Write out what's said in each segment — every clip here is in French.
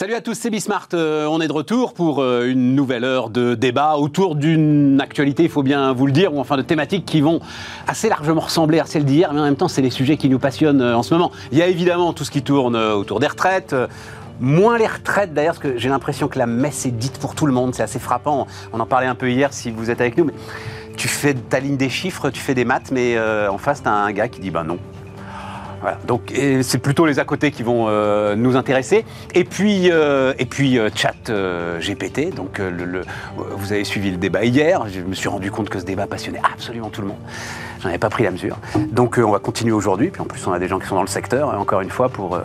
Salut à tous, c'est Bismart. Euh, on est de retour pour euh, une nouvelle heure de débat autour d'une actualité, il faut bien vous le dire, ou enfin de thématiques qui vont assez largement ressembler à celles d'hier, mais en même temps, c'est les sujets qui nous passionnent euh, en ce moment. Il y a évidemment tout ce qui tourne autour des retraites. Moins les retraites d'ailleurs, parce que j'ai l'impression que la messe est dite pour tout le monde, c'est assez frappant. On en parlait un peu hier si vous êtes avec nous, mais tu fais ta ligne des chiffres, tu fais des maths, mais en face, tu as un gars qui dit bah non, voilà. Donc c'est plutôt les à côté qui vont euh, nous intéresser. Et puis, euh, et euh, chat GPT. Donc vous avez suivi le débat hier. Je me suis rendu compte que ce débat passionnait absolument tout le monde. J'en avais pas pris la mesure. Donc on va continuer aujourd'hui. Puis en plus on a des gens qui sont dans le secteur encore une fois pour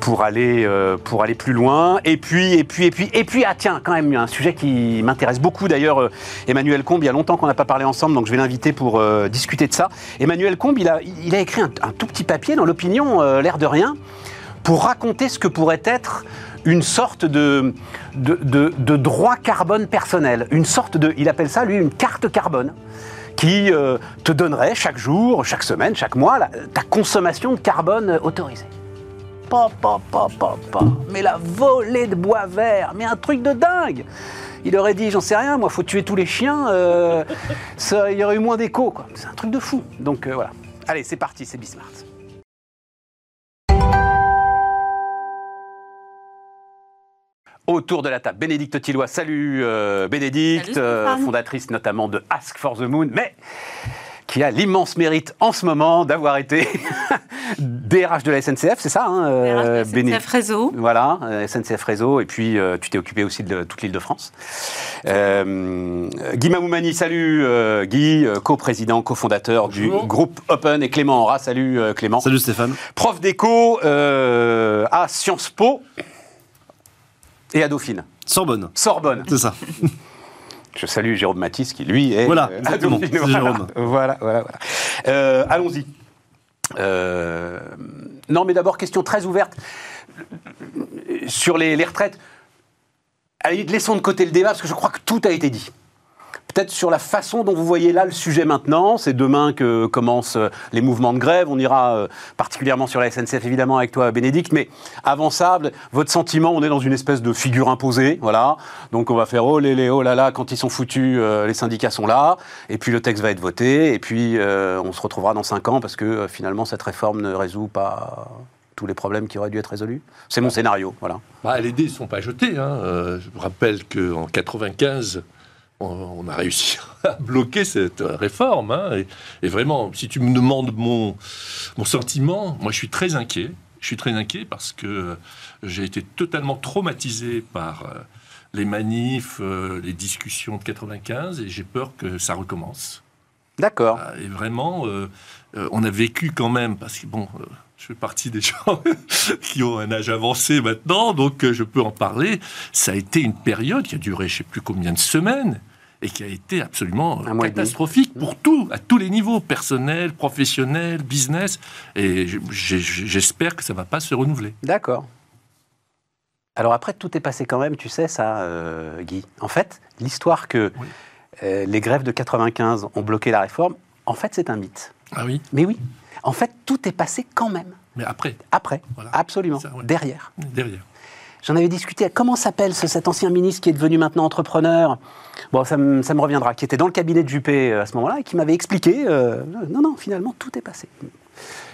pour aller pour aller plus loin. Et puis et puis et puis et puis ah tiens quand même un sujet qui m'intéresse beaucoup d'ailleurs. Emmanuel Combe, il y a longtemps qu'on n'a pas parlé ensemble, donc je vais l'inviter pour discuter de ça. Emmanuel Combe, il a écrit un, tout petit papier dans l'opinion, euh, l'air de rien, pour raconter ce que pourrait être une sorte de, de, droit carbone personnel, une sorte de, il appelle ça lui une carte carbone, qui euh, te donnerait chaque jour, chaque semaine, chaque mois, ta consommation de carbone autorisée. Mais la volée de bois vert, mais un truc de dingue il aurait dit, j'en sais rien, moi, faut tuer tous les chiens, euh, ça, il y aurait eu moins d'écho, C'est un truc de fou. Donc voilà. Allez, c'est parti, c'est Bismart. Autour de la table. Bénédicte Tillois, salut euh, Bénédicte, euh, fondatrice notamment de Ask for the Moon, mais qui a l'immense mérite en ce moment d'avoir été DRH de la SNCF, c'est ça hein, euh, SNCF Réseau. Voilà, SNCF Réseau, et puis tu t'es occupé aussi de toute l'île de France. Guy Mamoumani, salut Guy, co-président, co-fondateur du groupe Open, et Clément Aura, salut Clément. Salut Stéphane. Prof d'éco à Sciences Po et à Dauphine. Sorbonne. Sorbonne. C'est ça. Je salue Jérôme Matisse qui, lui, est voilà, euh, à Dauphine. Voilà, Jérôme. voilà, voilà, voilà. Euh, allons-y. Euh, non, mais d'abord, question très ouverte sur les, les retraites. Allez, laissons de côté le débat parce que je crois que tout a été dit peut-être sur la façon dont vous voyez là le sujet maintenant. C'est demain que commencent euh, les mouvements de grève. On ira euh, particulièrement sur la SNCF, évidemment, avec toi, Bénédicte. Mais avant ça, votre sentiment, on est dans une espèce de figure imposée. Voilà. Donc on va faire oh les oh là là, quand ils sont foutus, euh, les syndicats sont là. Et puis le texte va être voté. Et puis on se retrouvera dans cinq ans parce que finalement, cette réforme ne résout pas tous les problèmes qui auraient dû être résolus. C'est mon scénario, voilà. Bah, les dés ne sont pas jetés. Hein. je rappelle qu'en 95, on, a réussi à bloquer cette réforme. Hein, et, vraiment, si tu me demandes mon, mon sentiment, moi je suis très inquiet. Je suis très inquiet parce que j'ai été totalement traumatisé par euh, les manifs, euh, les discussions de 95 et j'ai peur que ça recommence. D'accord. Et vraiment, euh, on a vécu quand même, parce que bon, je fais partie des gens qui ont un âge avancé maintenant, donc je peux en parler. Ça a été une période qui a duré je ne sais plus combien de semaines, et qui a été absolument catastrophique pour tout, à tous les niveaux, personnel, professionnel, business. Et j'espère que ça ne va pas se renouveler. D'accord. Alors après, tout est passé quand même, tu sais ça, euh, Guy. En fait, l'histoire que euh, les grèves de 95 ont bloqué la réforme, en fait, c'est un mythe. Ah oui? Mais oui. En fait, tout est passé quand même. Mais après Après, absolument. Derrière. Derrière. J'en avais discuté. Comment s'appelle cet ancien ministre qui est devenu maintenant entrepreneur? Bon, ça, me, reviendra. Qui était dans le cabinet de Juppé euh, à ce moment-là et qui m'avait expliqué. Euh, non, non, finalement, tout est passé.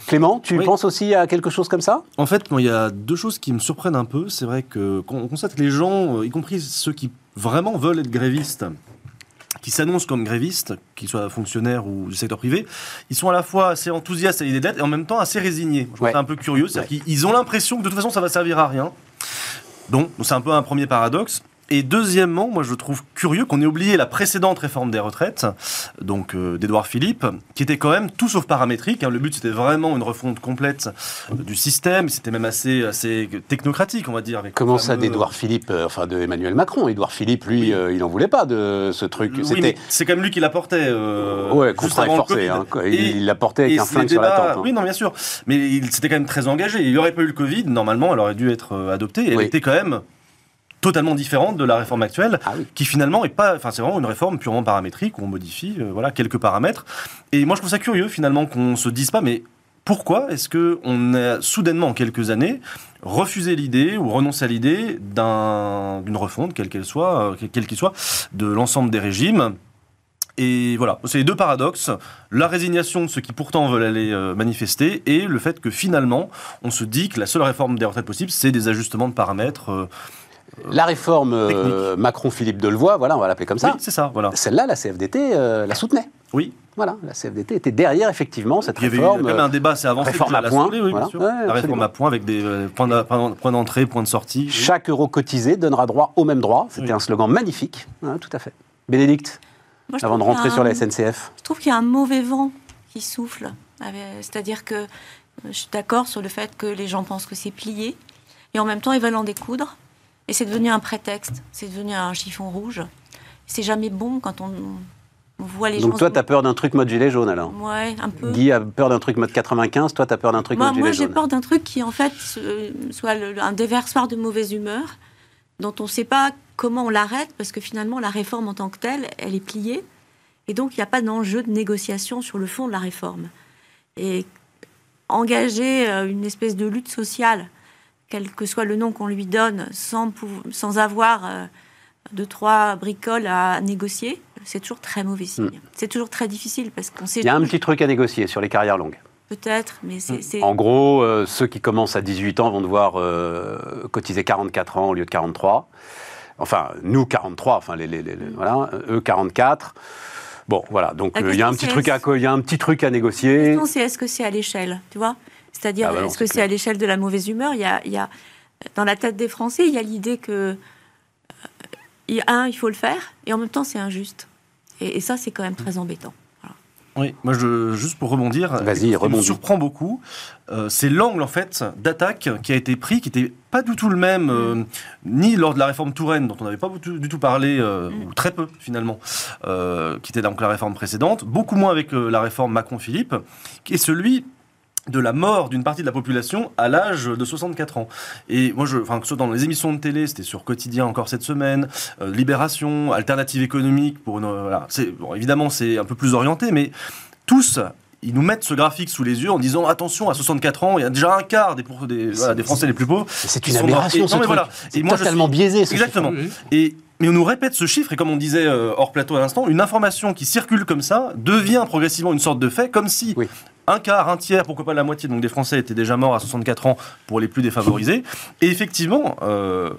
Clément, tu penses aussi à quelque chose comme ça? En fait, il y a deux choses qui me surprennent un peu. C'est vrai qu'on constate que les gens, euh, y compris ceux qui vraiment veulent être grévistes, qui s'annoncent comme grévistes, qu'ils soient fonctionnaires ou du secteur privé, ils sont à la fois assez enthousiastes à l'idée d'être et en même temps assez résignés. Je un peu curieux. C'est-à-dire qu'ils ont l'impression que de toute façon, ça va servir à rien. Donc, c'est un peu un premier paradoxe. Et deuxièmement, moi je trouve curieux qu'on ait oublié la précédente réforme des retraites, donc euh, d'Edouard Philippe, qui était quand même tout sauf paramétrique. Hein. Le but c'était vraiment une refonte complète euh, du système, c'était même assez, assez technocratique, on va dire. Comment ça d'Edouard Philippe, euh, enfin de Emmanuel Macron? Edouard Philippe, lui, il n'en voulait pas de ce truc. Oui, c'est quand même lui qui l'apportait. ouais, contraint forcé. Hein, il l'apportait avec un flingue sur la tente. Hein. Oui, non, bien sûr. Mais il s'était quand même très engagé. Il n'aurait pas eu le Covid, normalement, elle aurait dû être adoptée. Elle était quand même totalement différente de la réforme actuelle, ah qui finalement est pas, enfin c'est vraiment une réforme purement paramétrique où on modifie, euh, voilà, quelques paramètres. Et moi je trouve ça curieux finalement qu'on se dise pas, mais Pourquoi est-ce que on a soudainement, en quelques années, refusé l'idée ou renoncé à l'idée d'un- d'une refonte, quelle qu'elle soit, euh, quelle qu'il soit, de l'ensemble des régimes? Et voilà, c'est les deux paradoxes. La résignation de ceux qui pourtant veulent aller euh, manifester et le fait que finalement, on se dit que la seule réforme des retraites possible, c'est des ajustements de paramètres. euh, La réforme euh, Macron-Philippe Delevoye, voilà, on va l'appeler comme ça. oui, c'est ça, voilà. Celle-là, la CFDT euh, la soutenait. Oui. Voilà, la CFDT était derrière, effectivement, cette Il y avait eu réforme. même un débat assez avancé. réforme à l'Assemblée, oui, voilà. bien sûr. Ouais, la réforme à points avec des euh, points d'entrée, points de sortie. oui. Chaque euro cotisé donnera droit au même droit. C'était Oui. un slogan magnifique. Ouais, tout à fait. Bénédicte, Moi, avant de rentrer sur la SNCF. Je trouve qu'il y a un mauvais vent qui souffle. C'est-à-dire que je suis d'accord sur le fait que les gens pensent que c'est plié, et en même temps, ils veulent en découdre. Et c'est devenu un prétexte, c'est devenu un chiffon rouge. C'est jamais bon quand on, on voit les gens. Donc toi, tu as peur d'un truc mode gilet jaune alors Ouais, un peu. Guy a peur d'un truc mode 95, toi, tu as peur d'un truc Moi, mode moi gilet j'ai jaune. peur d'un truc qui, en fait, soit le- un déversoir de mauvaise humeur, dont on ne sait pas comment on l'arrête, parce que finalement, la réforme en tant que telle, elle est pliée. Et donc, il n'y a pas d'enjeu de négociation sur le fond de la réforme. Et engager euh, une espèce de lutte sociale, quel que soit le nom qu'on lui donne, sans, sans avoir euh, deux, trois bricoles à négocier, c'est toujours très mauvais signe. C'est toujours très difficile, parce qu'on sait Hmm. Il y a un petit truc à négocier sur les carrières longues. peut-être, mais c'est... c'est- En gros, euh, ceux qui commencent à 18 ans vont devoir euh, cotiser 44 ans au lieu de 43. Enfin, nous 43, enfin les, les- les- les- voilà, eux 44. Bon, voilà. Donc La euh, il y a un petit truc à il y a un petit truc à La négocier. question, c'est est-ce que c'est à l'échelle, tu vois? C'est-à-dire, Ah bah est-ce que c'est à l'échelle de la mauvaise humeur il y, a, il y a- Dans la tête des Français, il y a l'idée que, euh, un, il faut le faire, et en même temps, c'est injuste. Et, et ça, c'est quand même très embêtant. Oui, moi, je, juste pour rebondir, Vas-y, ce qui me rebondis. surprend beaucoup, euh, c'est l'angle en fait d'attaque qui a été pris, qui n'était pas du tout le même, euh, ni lors de la réforme Touraine, dont on n'avait pas du tout, du tout parlé, euh, Mm. ou très peu finalement, euh, qui était donc la réforme précédente, beaucoup moins avec euh, la réforme Macron-Philippe, qui est celui de la mort d'une partie de la population à l'âge de 64 ans. Et moi, je, enfin, que ce soit dans les émissions de télé, c'était sur Quotidien encore cette semaine, euh, Libération, Alternative économique, pour une, euh, voilà. C'est, bon, évidemment, c'est un peu plus orienté, mais tous, ils nous mettent ce graphique sous les yeux en disant attention, à 64 ans, il y a déjà un quart des, pour- des, voilà, des Français les plus pauvres. C'est une aberration, ce non, truc. voilà. C'est Et moi, je totalement suis- biaisé, ce Exactement. Et, mais on nous répète ce chiffre, et comme on disait euh, hors plateau à l'instant, une information qui circule comme ça devient progressivement une sorte de fait, comme si Oui. Un quart, un tiers, pourquoi pas la moitié donc des Français étaient déjà morts à 64 ans pour les plus défavorisés. Et effectivement, euh,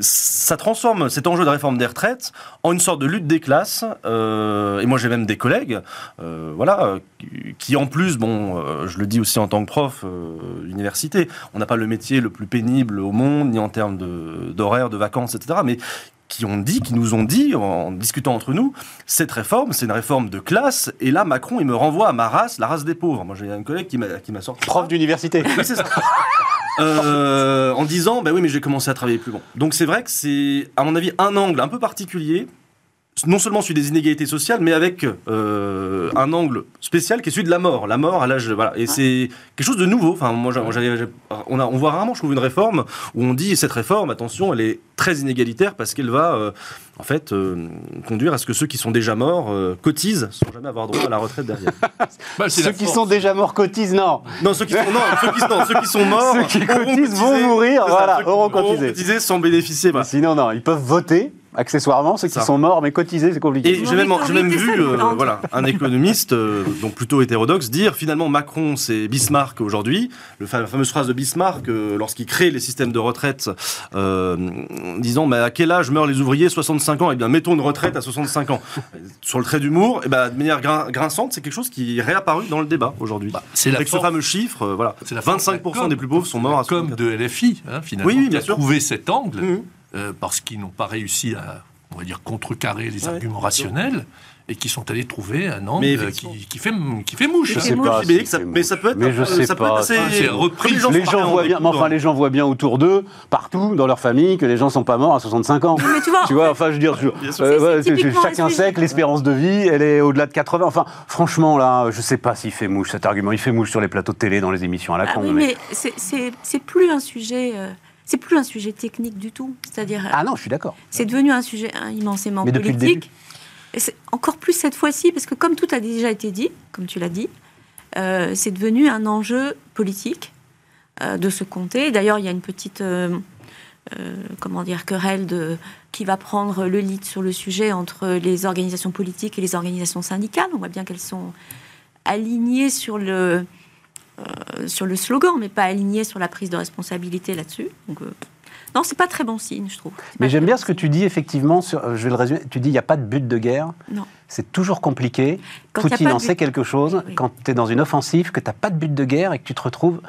ça transforme cet enjeu de réforme des retraites en une sorte de lutte des classes. euh, et moi, j'ai même des collègues, euh, voilà, qui- en plus, bon, je le dis aussi en tant que prof université, on n'a pas le métier le plus pénible au monde, ni en termes d'horaires, de, vacances, etc. qui ont dit, qui nous ont dit, en discutant entre nous, cette réforme, c'est une réforme de classe. Et là, Macron, il me renvoie à ma race, la race des pauvres. Moi, j'ai un collègue qui m'a qui m'a sorti. Prof d'université. Oui, c'est ça. Euh, en disant, bah oui, mais j'ai commencé à travailler plus bon. Donc c'est vrai que c'est, à mon avis, un angle un peu particulier, non seulement celui des inégalités sociales, mais avec euh, un angle spécial qui est celui de la mort. La mort à l'âge, voilà. Et c'est quelque chose de nouveau. Enfin, moi, j'avais- on, a, on voit rarement, je trouve, une réforme où on dit cette réforme, attention, elle est très inégalitaire parce qu'elle va, euh, en fait, euh, conduire à ce que ceux qui sont déjà morts euh, cotisent sans jamais avoir droit à la retraite derrière. Bah, Ceux qui force. sont déjà morts cotisent, non. Non, ceux qui sont, non, ceux qui, non, ceux qui sont morts, Ceux qui cotisent vont mourir, ça, voilà, auront cotisé. cotisé sans bénéficier. voilà. Sinon, non, ils peuvent voter, accessoirement, ceux qui sont morts, mais cotiser, c'est compliqué. Et j'ai même, vu euh, voilà, un économiste, euh, donc plutôt hétérodoxe, dire finalement Macron c'est Bismarck aujourd'hui. Le fa- la fameuse phrase de Bismarck euh, lorsqu'il crée les systèmes de retraite, euh, disant mais à quel âge meurent les ouvriers 65 ans? Eh bien mettons une retraite à 65 ans. Sur le trait d'humour, et ben, de manière grin- grinçante, c'est quelque chose qui est réapparu dans le débat aujourd'hui. Bah, c'est la Avec ce force- fameux chiffre, euh, voilà, c'est la force de la 25% com. des plus pauvres sont morts à comme 64 de LFI, hein, finalement, Oui, oui, qui bien a sûr. trouvé cet angle, Mhm. Euh, parce qu'ils n'ont pas réussi à, on va dire, contrecarrer les Ouais, arguments rationnels, et qui sont allés trouver un angle Mais qui, qui fait, qui fait mouche. Je sais moche, pas. mais, ça, mais ça peut être, Mais je euh, sais ça peut pas. assez. Repris. Les gens voient en bien, mais enfin, les gens voient bien autour d'eux, partout, dans leur famille, que les gens sont pas morts à 65 ans. Mais tu vois, Tu vois, enfin, je veux dire, je- euh, ouais, chacun sait que l'espérance de vie, elle est au-delà de 80. Enfin, franchement, là, je sais pas s'il fait mouche cet argument. Il fait mouche sur les plateaux de télé, dans les émissions à la Ah con. oui, mais- mais c'est- c'est c'est plus un sujet. euh, c'est plus un sujet technique du tout. C'est-à-dire, Ah non, je suis d'accord. c'est devenu un sujet hein, immensément Mais depuis le politique. Et c'est encore plus cette fois-ci, parce que comme tout a déjà été dit, comme tu l'as dit, euh, c'est devenu un enjeu politique euh, de se compter. D'ailleurs, il y a une petite, euh, euh, comment dire, querelle de qui va prendre le lead sur le sujet entre les organisations politiques et les organisations syndicales. On voit bien qu'elles sont alignées sur le euh, sur le slogan, mais pas alignées sur la prise de responsabilité là-dessus. Donc, euh, non, c'est pas très bon signe, je trouve. Mais j'aime bien ce que tu dis, effectivement, sur, euh, je vais le résumer, tu dis il n'y a pas de but de guerre, Non. c'est toujours compliqué, Quand Poutine en sait quelque chose, Oui. quand tu es dans une offensive, que tu n'as pas de but de guerre et que tu te retrouves,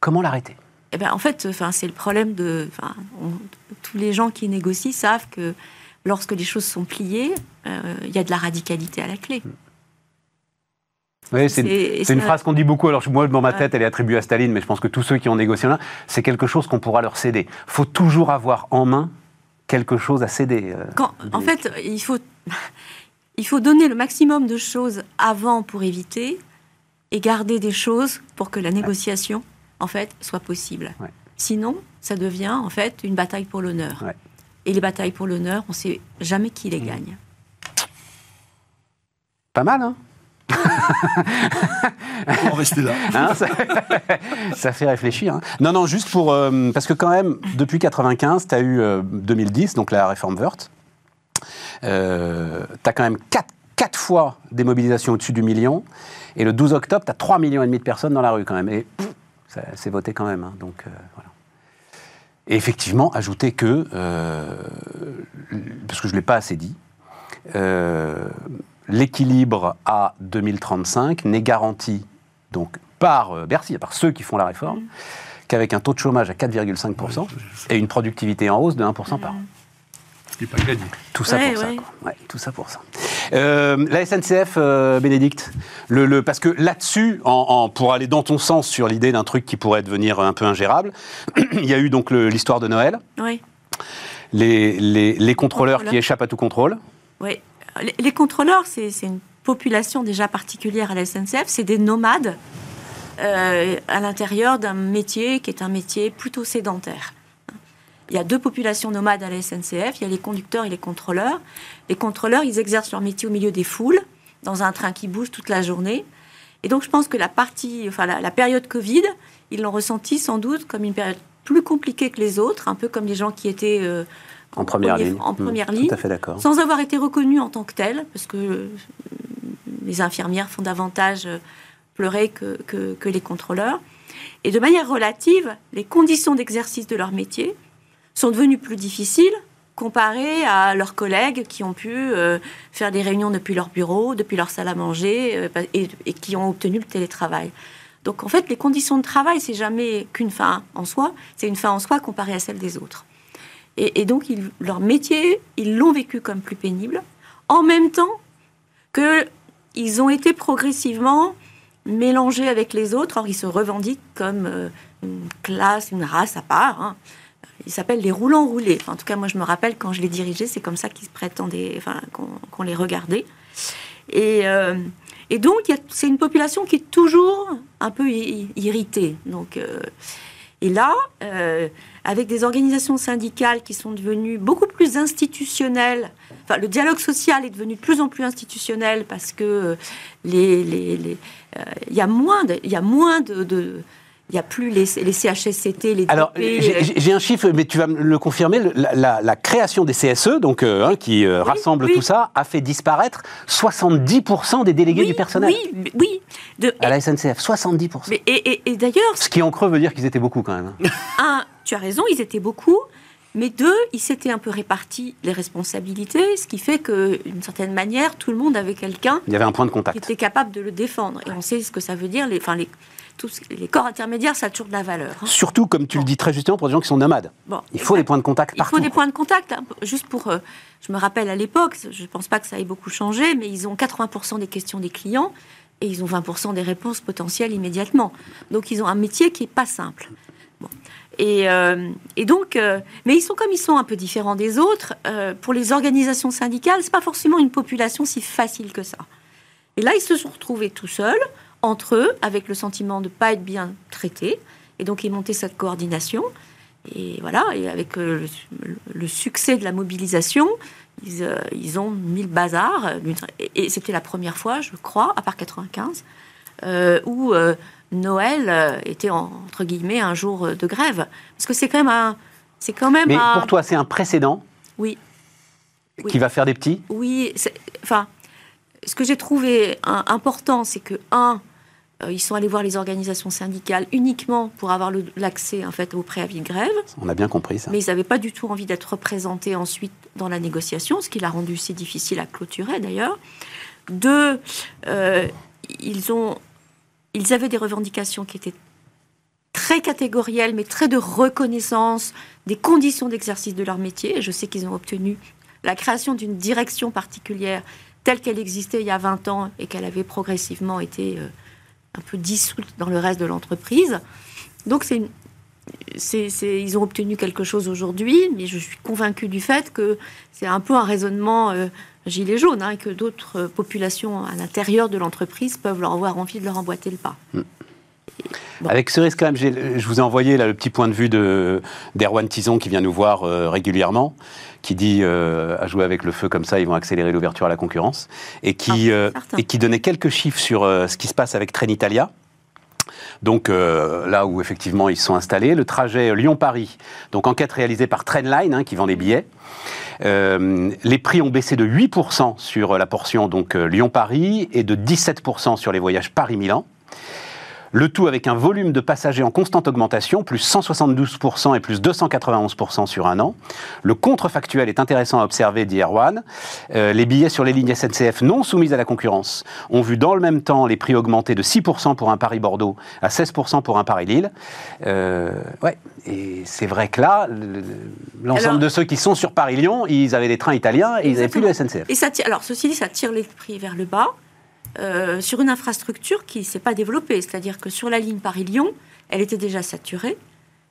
comment l'arrêter? Eh ben, en fait, enfin, c'est le problème de. on- tous les gens qui négocient savent que lorsque les choses sont pliées, euh, il y a de la radicalité à la clé. Oui, c'est une, phrase qu'on dit beaucoup. Alors, moi, dans ma Ouais. tête, elle est attribuée à Staline, mais je pense que tous ceux qui ont négocié là, c'est quelque chose qu'on pourra leur céder. faut toujours avoir en main quelque chose à céder. euh. Quand, en fait, il faut, il faut donner le maximum de choses avant pour éviter et garder des choses pour que la négociation, en fait, soit possible. Ouais. Sinon, ça devient, en fait, une bataille pour l'honneur. Et les batailles pour l'honneur, on ne sait jamais qui Mmh. les gagne. Pas mal, hein? Va rester là. Hein, ça, fait réfléchir. hein. Non, non, juste pour. euh, parce que, quand même, depuis 95, tu as eu euh, 2010, donc la réforme Wörth. Euh, tu as quand même 4, quatre fois des mobilisations au-dessus du million. Et le 12 octobre, tu as 3 millions de personnes dans la rue, quand même. Et c'est voté quand même. hein. donc, euh, voilà. Et effectivement, ajouter que. euh, parce que je ne l'ai pas assez dit. L'équilibre à 2035 n'est garanti donc par euh, Bercy, par ceux qui font la réforme, qu'avec un taux de chômage à 4,5% et une productivité en hausse de 1% par an. Ce qui n'est pas gagné. Tout ça Ouais, pour ça. ouais. quoi. Ouais, tout ça pour ça. Euh, la SNCF, euh, Bénédicte, le, le- parce que là-dessus, en, en- pour aller dans ton sens sur l'idée d'un truc qui pourrait devenir un peu ingérable, il y a eu donc l'histoire de Noël, Oui. les, les- les contrôleurs qui échappent à tout contrôle. Oui. Les, contrôleurs, c'est c'est une population déjà particulière à la SNCF. C'est des nomades euh, à l'intérieur d'un métier qui est un métier plutôt sédentaire. Il y a deux populations nomades à la SNCF. Il y a les conducteurs et les contrôleurs. Les contrôleurs, ils exercent leur métier au milieu des foules, dans un train qui bouge toute la journée. Et donc, je pense que la partie, enfin, la, la période Covid, ils l'ont ressenti sans doute comme une période plus compliquée que les autres, un peu comme les gens qui étaient euh, En première ligne. En Hmm, première ligne Tout à fait d'accord. sans avoir été reconnus en tant que tels, parce que euh, les infirmières font davantage euh, pleurer que, que- que les contrôleurs. Et de manière relative, les conditions d'exercice de leur métier sont devenues plus difficiles comparées à leurs collègues qui ont pu euh, faire des réunions depuis leur bureau, depuis leur salle à manger, euh, et, et qui ont obtenu le télétravail. Donc en fait, les conditions de travail, c'est jamais qu'une fin en soi, c'est une fin en soi comparée à celle des autres. Et, donc, leur métier, ils l'ont vécu comme plus pénible, en même temps qu'ils ont été progressivement mélangés avec les autres. Or, ils se revendiquent comme euh, une classe, une race à part. hein. Ils s'appellent les roulants roulés. En tout cas, moi, je me rappelle quand je les dirigeais, c'est comme ça qu'ils prétendaient, enfin, qu'on les regardait. Et, euh, donc, c'est une population qui est toujours un peu irritée. Donc, euh, et là, avec des organisations syndicales qui sont devenues beaucoup plus institutionnelles, enfin, le dialogue social est devenu de plus en plus institutionnel parce que euh, les, les- les, euh, il y a moins de, il y a moins de, de- il y a plus les, les CHSCT, les Alors, j'ai un chiffre, mais tu vas me le confirmer. La, la- la création des CSE, donc euh, hein, qui euh, rassemble oui. tout ça, a fait disparaître 70% des délégués oui, du personnel Oui, oui. De- à la SNCF. 70%. mais- et et- et d'ailleurs, Ce qui en creux veut dire qu'ils étaient beaucoup quand même. hein. un, tu as raison, ils étaient beaucoup, mais deux, ils s'étaient un peu répartis les responsabilités, ce qui fait que, d'une certaine manière, tout le monde avait quelqu'un Il y avait un point de qui contact. était capable de le défendre. Et on sait ce que ça veut dire. Les, enfin, les, tous, les corps intermédiaires, ça a toujours de la valeur. hein. Surtout, comme tu le dis très justement, pour des gens qui sont nomades. Bon, Il faut des points de contact il partout. faut des points de contact. hein, juste pour, euh, je me rappelle à l'époque, je ne pense pas que ça ait beaucoup changé, mais ils ont 80% des questions des clients et ils ont 20% des réponses potentielles immédiatement. Donc ils ont un métier qui est pas simple. Bon. Et, euh, et donc, euh, mais ils sont comme ils sont un peu différents des autres. euh, pour les organisations syndicales, c'est pas forcément une population si facile que ça. Et là, ils se sont retrouvés tout seuls, entre eux, avec le sentiment de ne pas être bien traités. Et donc, ils montaient cette coordination. Et voilà, et avec le, succès de la mobilisation, ils, ils ont mis le bazar. Et, c'était la première fois, je crois, à part 95, euh, où Noël euh, était en- entre guillemets un jour euh, de grève. Parce que c'est quand même un, c'est quand même Mais un- pour toi, c'est un précédent oui, Oui. qui va faire des petits? Oui, enfin, ce que j'ai trouvé un- important, c'est que un, euh, ils sont allés voir les organisations syndicales uniquement pour avoir l'accès en fait au préavis de grève. On a bien compris ça. Mais ils n'avaient pas du tout envie d'être représentés ensuite dans la négociation, ce qui l'a rendu si difficile à clôturer d'ailleurs. Deux, euh, ils, ont, ils avaient des revendications qui étaient très catégorielles, mais très de reconnaissance des conditions d'exercice de leur métier. Je sais qu'ils ont obtenu la création d'une direction particulière telle qu'elle existait il y a 20 ans et qu'elle avait progressivement été euh, un peu dissoute dans le reste de l'entreprise. Donc c'est- c'est- ils ont obtenu quelque chose aujourd'hui, mais je suis convaincue du fait que c'est un peu un raisonnement euh, gilet jaune, hein, et que d'autres populations à l'intérieur de l'entreprise peuvent leur avoir envie de leur emboîter le pas. Bon. Avec ce risque, quand même, je vous ai envoyé là, le petit point de vue de- d'Erwan Tison qui vient nous voir euh, régulièrement, qui dit euh, à jouer avec le feu comme ça, ils vont accélérer l'ouverture à la concurrence, et qui, Ah, euh, certain. et qui donnait quelques chiffres sur ce qui se passe avec Trenitalia. Donc euh, là où effectivement ils sont installés, le trajet Lyon-Paris, donc enquête réalisée par Trendline hein, qui vend les billets. Euh, les prix ont baissé de 8% sur la portion donc euh, Lyon-Paris et de 17% sur les voyages Paris-Milan. Le tout avec un volume de passagers en constante augmentation, plus 172% et plus 291% sur un an. Le contrefactuel est intéressant à observer, dit Erwan. Euh, les billets sur les lignes SNCF non soumises à la concurrence ont vu dans le même temps les prix augmenter de 6% pour un Paris-Bordeaux à 16% pour un Paris-Lille. Euh, ouais, et c'est vrai que là, le- le- l'ensemble de ceux qui sont sur Paris-Lyon, ils avaient des trains italiens et ils n'avaient plus de SNCF. Et ça tire, alors, ceci dit, ça tire les prix vers le bas euh, sur une infrastructure qui ne s'est pas développée. C'est-à-dire que sur la ligne Paris-Lyon, elle était déjà saturée.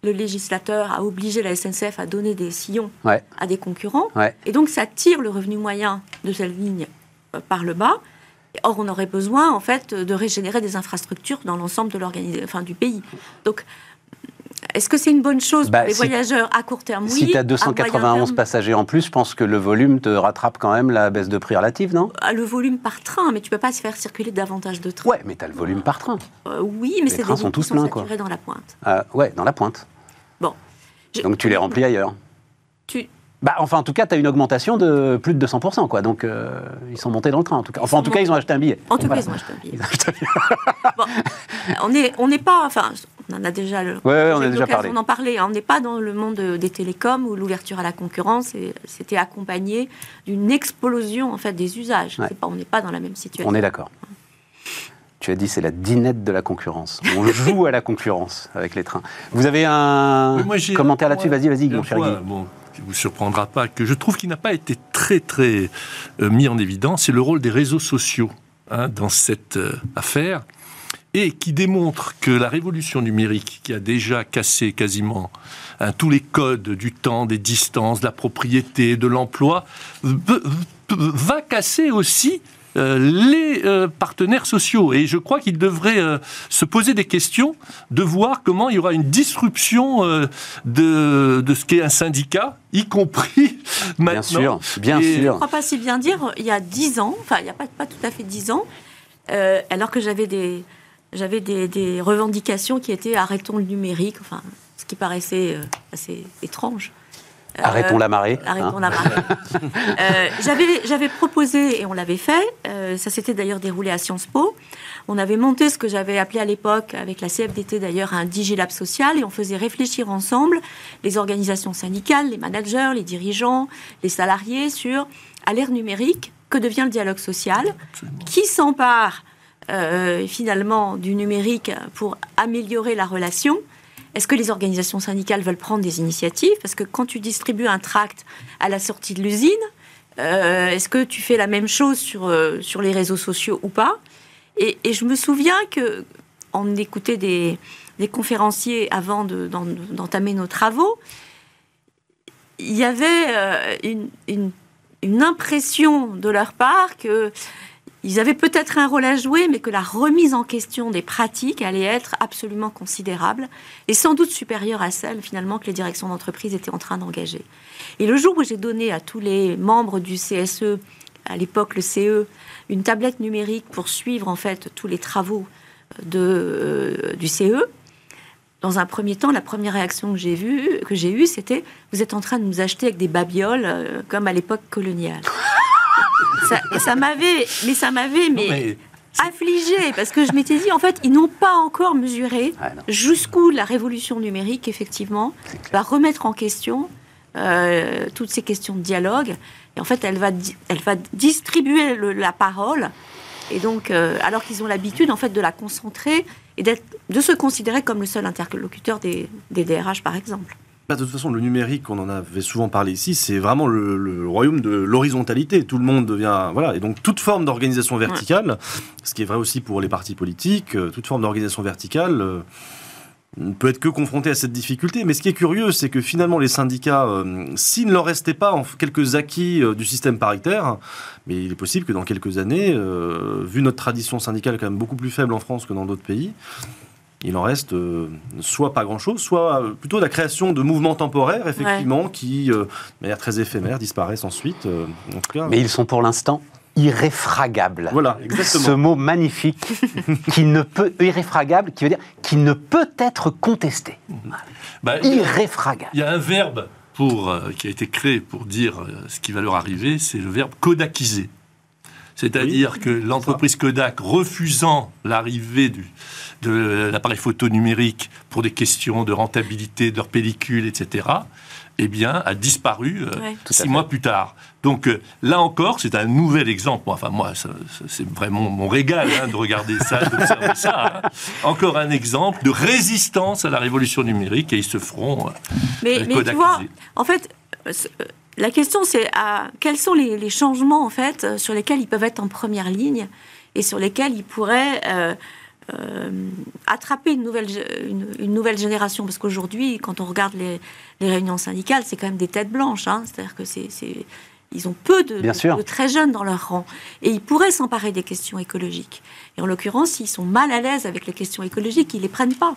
Le législateur a obligé la SNCF à donner des sillons Ouais, à des concurrents. ouais. Et donc, ça tire le revenu moyen de cette ligne euh, par le bas. Or, on aurait besoin, en fait, de régénérer des infrastructures dans l'ensemble de enfin, du pays. Donc, est-ce que c'est une bonne chose Bah, pour les si- voyageurs à court terme? Oui. si tu as à moyen 291 terme, passagers en plus, je pense que le volume te rattrape quand même la baisse de prix relative, non? Ah, le volume par train, mais tu peux pas se faire circuler davantage de trains. Ouais, mais tu as le volume par train. Euh, oui, mais Les des trains sont tous sont pleins, quoi. dans la pointe. Euh, ouais, dans la pointe. Bon. Je- Donc tu les remplis ailleurs. Tu- Bah, enfin, en tout cas, tu as une augmentation de plus de 200%, quoi. Donc, euh, ils sont montés dans le train, en tout cas. Enfin, en tout cas, ils ont acheté un billet. En tout Voilà. cas, ils ont acheté un billet. Ils ont acheté un billet. Bon, on n'est on n'est pas, enfin, on en a déjà, le, Ouais, ouais, on a déjà parlé. d'en parler. hein. On n'est pas dans le monde de- des télécoms où l'ouverture à la concurrence c'était accompagné d'une explosion en fait des usages. Ouais. Pas, on n'est pas dans la même situation. On est d'accord. Tu as dit, c'est la dinette de la concurrence. On joue à la concurrence avec les trains. Vous avez un Oui, moi, commentaire là-dessus Vas-y, vas-y, mon cher Guy. bon, qui vous surprendra pas, que je trouve qu'il n'a pas été très très euh, mis en évidence, c'est le rôle des réseaux sociaux hein, dans cette euh, affaire et qui démontre que la révolution numérique, qui a déjà cassé quasiment hein, tous les codes du temps, des distances, de la propriété, de l'emploi, va casser aussi euh, les euh, partenaires sociaux. Et je crois qu'il devrait euh, se poser des questions, de voir comment il y aura une disruption euh, de, de ce qu'est un syndicat, y compris maintenant. Bien sûr, bien Et- Je ne sûr. crois pas si bien dire, il y a dix ans, enfin il n'y a pas, pas tout à fait dix ans, euh, alors que j'avais des, j'avais des, des revendications qui étaient arrêtons le numérique, enfin ce qui paraissait euh, assez étrange. Euh, Arrêtons la marée. Arrêtons hein. la marée. Euh, j'avais, j'avais proposé, et on l'avait fait, euh, ça s'était d'ailleurs déroulé à Sciences Po, on avait monté ce que j'avais appelé à l'époque, avec la CFDT d'ailleurs, un Digilab social, et on faisait réfléchir ensemble les organisations syndicales, les managers, les dirigeants, les salariés sur, à l'ère numérique, que devient le dialogue social, qui s'empare euh, finalement du numérique pour améliorer la relation est-ce que les organisations syndicales veulent prendre des initiatives? Parce que quand tu distribues un tract à la sortie de l'usine, euh, est-ce que tu fais la même chose sur, euh, sur les réseaux sociaux ou pas? Et, je me souviens que on écoutait des, conférenciers avant de- d'en- d'entamer nos travaux. Il y avait euh, une impression de leur part que ils avaient peut-être un rôle à jouer, mais que la remise en question des pratiques allait être absolument considérable et sans doute supérieure à celle finalement que les directions d'entreprise étaient en train d'engager. Et le jour où j'ai donné à tous les membres du CSE, à l'époque le CE, une tablette numérique pour suivre en fait tous les travaux de, euh, du CE, dans un premier temps, la première réaction que j'ai vue, que j'ai eue, c'était vous êtes en train de nous acheter avec des babioles euh, comme à l'époque coloniale. Ça, ça m'avait, mais ça m'avait, mais, mais affligée parce que je m'étais dit en fait ils n'ont pas encore mesuré non. jusqu'où la révolution numérique effectivement va remettre en question euh, toutes ces questions de dialogue et en fait elle va elle va distribuer le- la parole et donc euh, alors qu'ils ont l'habitude en fait de la concentrer et de se considérer comme le seul interlocuteur des, des DRH par exemple. Bah, de toute façon, le numérique, on en avait souvent parlé ici, c'est vraiment le, le royaume de l'horizontalité. Tout le monde devient. Voilà. Et donc, toute forme d'organisation verticale, ce qui est vrai aussi pour les partis politiques, euh, toute forme d'organisation verticale euh, ne peut être que confrontée à cette difficulté. Mais ce qui est curieux, c'est que finalement, les syndicats, euh, s'il ne leur restait pas en quelques acquis euh, du système paritaire, mais il est possible que dans quelques années, euh, vu notre tradition syndicale quand même beaucoup plus faible en France que dans d'autres pays, il en reste euh, soit pas grand-chose, soit euh, plutôt la création de mouvements temporaires, effectivement, qui, euh, de manière très éphémère, disparaissent ensuite. euh, en tout cas, Mais ils sont pour l'instant irréfragables. voilà, Ce exactement. mot magnifique qui ne peut irréfragable qui veut dire qui ne peut être contesté. bah, il y a- Irréfragable. il y a un verbe pour, euh, qui a été créé pour dire euh, ce qui va leur arriver, c'est le verbe kodakiser. C'est-à-dire que l'entreprise Kodak, refusant l'arrivée du- de l'appareil photo numérique pour des questions de rentabilité de leur pellicule, etc., eh bien, a disparu euh, Ouais. Six mois plus tard. Donc euh, là encore, c'est un nouvel exemple. Enfin, moi, c'est vraiment mon régal hein, de regarder ça, d'observer ça. hein. Encore un exemple de résistance à la révolution numérique et ils se feront. euh, Mais, mais tu Kodak vois, en fait, euh, la question c'est à- quels sont les, les changements en fait euh, sur lesquels ils peuvent être en première ligne et sur lesquels ils pourraient euh, euh, attraper une nouvelle, une, une nouvelle génération. Parce qu'aujourd'hui, quand on regarde les, les réunions syndicales, c'est quand même des têtes blanches. hein. C'est-à-dire que c'est, c'est- ils ont peu de, de très jeunes dans leur rang. Et ils pourraient s'emparer des questions écologiques. Et en l'occurrence, s'ils sont mal à l'aise avec les questions écologiques, ils les prennent pas.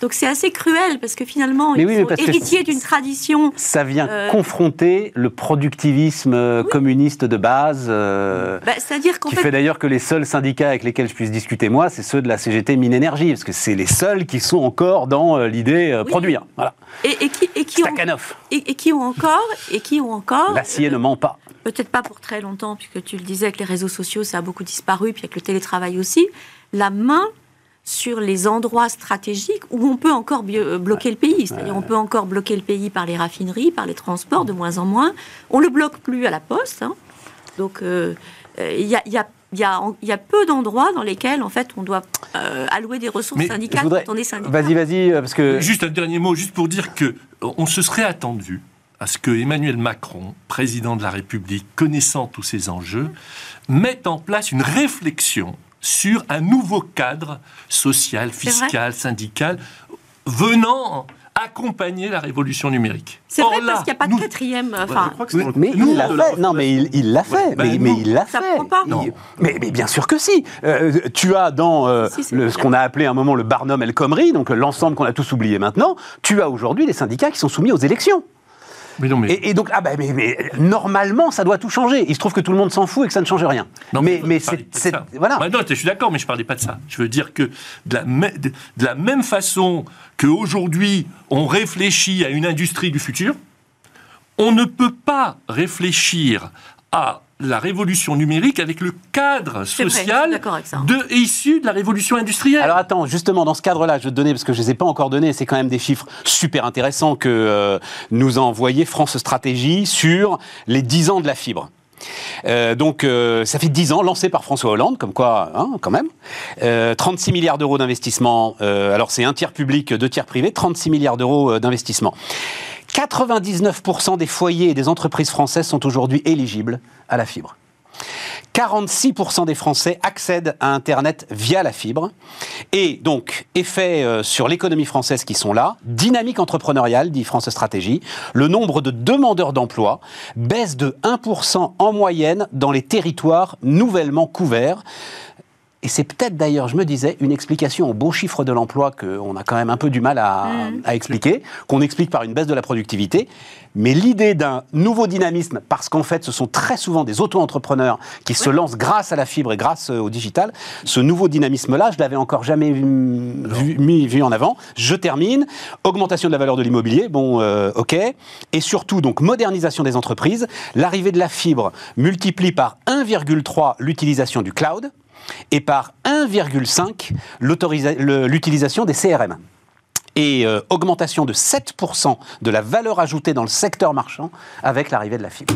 Donc c'est assez cruel parce que finalement, Mais ils oui, sont héritiers d'une tradition. Ça vient Euh, confronter le productivisme euh, communiste de base, euh, Bah, C'est-à-dire qu'en qui fait, fait d'ailleurs que les seuls syndicats avec lesquels je puisse discuter moi, c'est ceux de la CGT Mine Énergie, parce que c'est les seuls qui sont encore dans euh, l'idée euh, Oui. produire. Voilà. et, et qui, et, qui ont, et, et qui ont encore, et qui ont encore, L'acier ne ment pas. peut-être pas pour très longtemps, puisque tu le disais, avec les réseaux sociaux, ça a beaucoup disparu, puis avec le télétravail aussi, la main sur les endroits stratégiques où on peut encore euh, bloquer le pays. C'est-à-dire on peut encore bloquer le pays par les raffineries, par les transports, de moins en moins. On le bloque plus à la poste. hein. Donc euh, il y, a, il y a- il y a- il y a peu d'endroits dans lesquels en fait on doit euh, allouer des ressources Mais syndicales voudrais- quand on est syndicat. Vas-y, vas-y, euh, parce que. Juste un dernier mot, juste pour dire que on se serait attendu à ce que Emmanuel Macron, président de la République, connaissant tous ces enjeux, mette en place une réflexion sur un nouveau cadre social, fiscal, syndical, venant accompagner la révolution numérique. C'est vrai là, parce qu'il n'y a pas de nous- quatrième. Enfin, Mais il l'a fait. Non, mais il il l'a fait. Ouais, mais, bah, il l'a ça fait. prend pas. Il-. Mais, mais bien sûr que si. Euh, tu as dans euh, Si, le- ce qu'on a appelé à un moment le Barnum El Khomri, donc euh, l'ensemble qu'on a tous oublié maintenant, tu as aujourd'hui des syndicats qui sont soumis aux élections. Mais non, mais Et, et donc, ah bah, mais, mais, normalement, ça doit tout changer. Il se trouve que tout le monde s'en fout et que ça ne change rien. Non, mais je mais c'est. Voilà. Bah non, je suis d'accord, mais je parlais pas de ça. Je veux dire que de la, de la même façon qu'aujourd'hui, on réfléchit à une industrie du futur, on ne peut pas réfléchir à la révolution numérique avec le cadre vrai, social de, issu de la révolution industrielle. Alors attends, justement, dans ce cadre-là, je vais te donner, parce que je ne les ai pas encore donnés, c'est quand même des chiffres super intéressants que euh, nous a envoyé France Stratégie sur les 10 ans de la fibre. Euh, donc, euh, ça fait 10 ans, lancé par François Hollande, comme quoi, hein, quand même. Euh, 36 milliards d'euros d'investissement. euh, alors, c'est un tiers public, deux tiers privés. 36 milliards d'euros euh, d'investissement. 99% des foyers et des entreprises françaises sont aujourd'hui éligibles à la fibre. 46% des Français accèdent à Internet via la fibre. Et donc, effet euh, sur l'économie française qui sont là, dynamique entrepreneuriale, dit France Stratégie, le nombre de demandeurs d'emploi baisse de 1% en moyenne dans les territoires nouvellement couverts. Et c'est peut-être d'ailleurs, je me disais, une explication au bon chiffre de l'emploi qu'on a quand même un peu du mal à, Mm. à expliquer, qu'on explique par une baisse de la productivité. Mais l'idée d'un nouveau dynamisme, parce qu'en fait, ce sont très souvent des auto-entrepreneurs qui se lancent grâce à la fibre et grâce euh, au digital, ce nouveau dynamisme-là, je l'avais encore jamais vu, vu- mis, vu en avant. Je termine. Augmentation de la valeur de l'immobilier, bon, euh, ok. Et surtout, donc, modernisation des entreprises. L'arrivée de la fibre multiplie par 1,3 l'utilisation du cloud et par 1,5 l'autorisa- le- l'utilisation des CRM et euh, augmentation de 7% de la valeur ajoutée dans le secteur marchand avec l'arrivée de la fibre.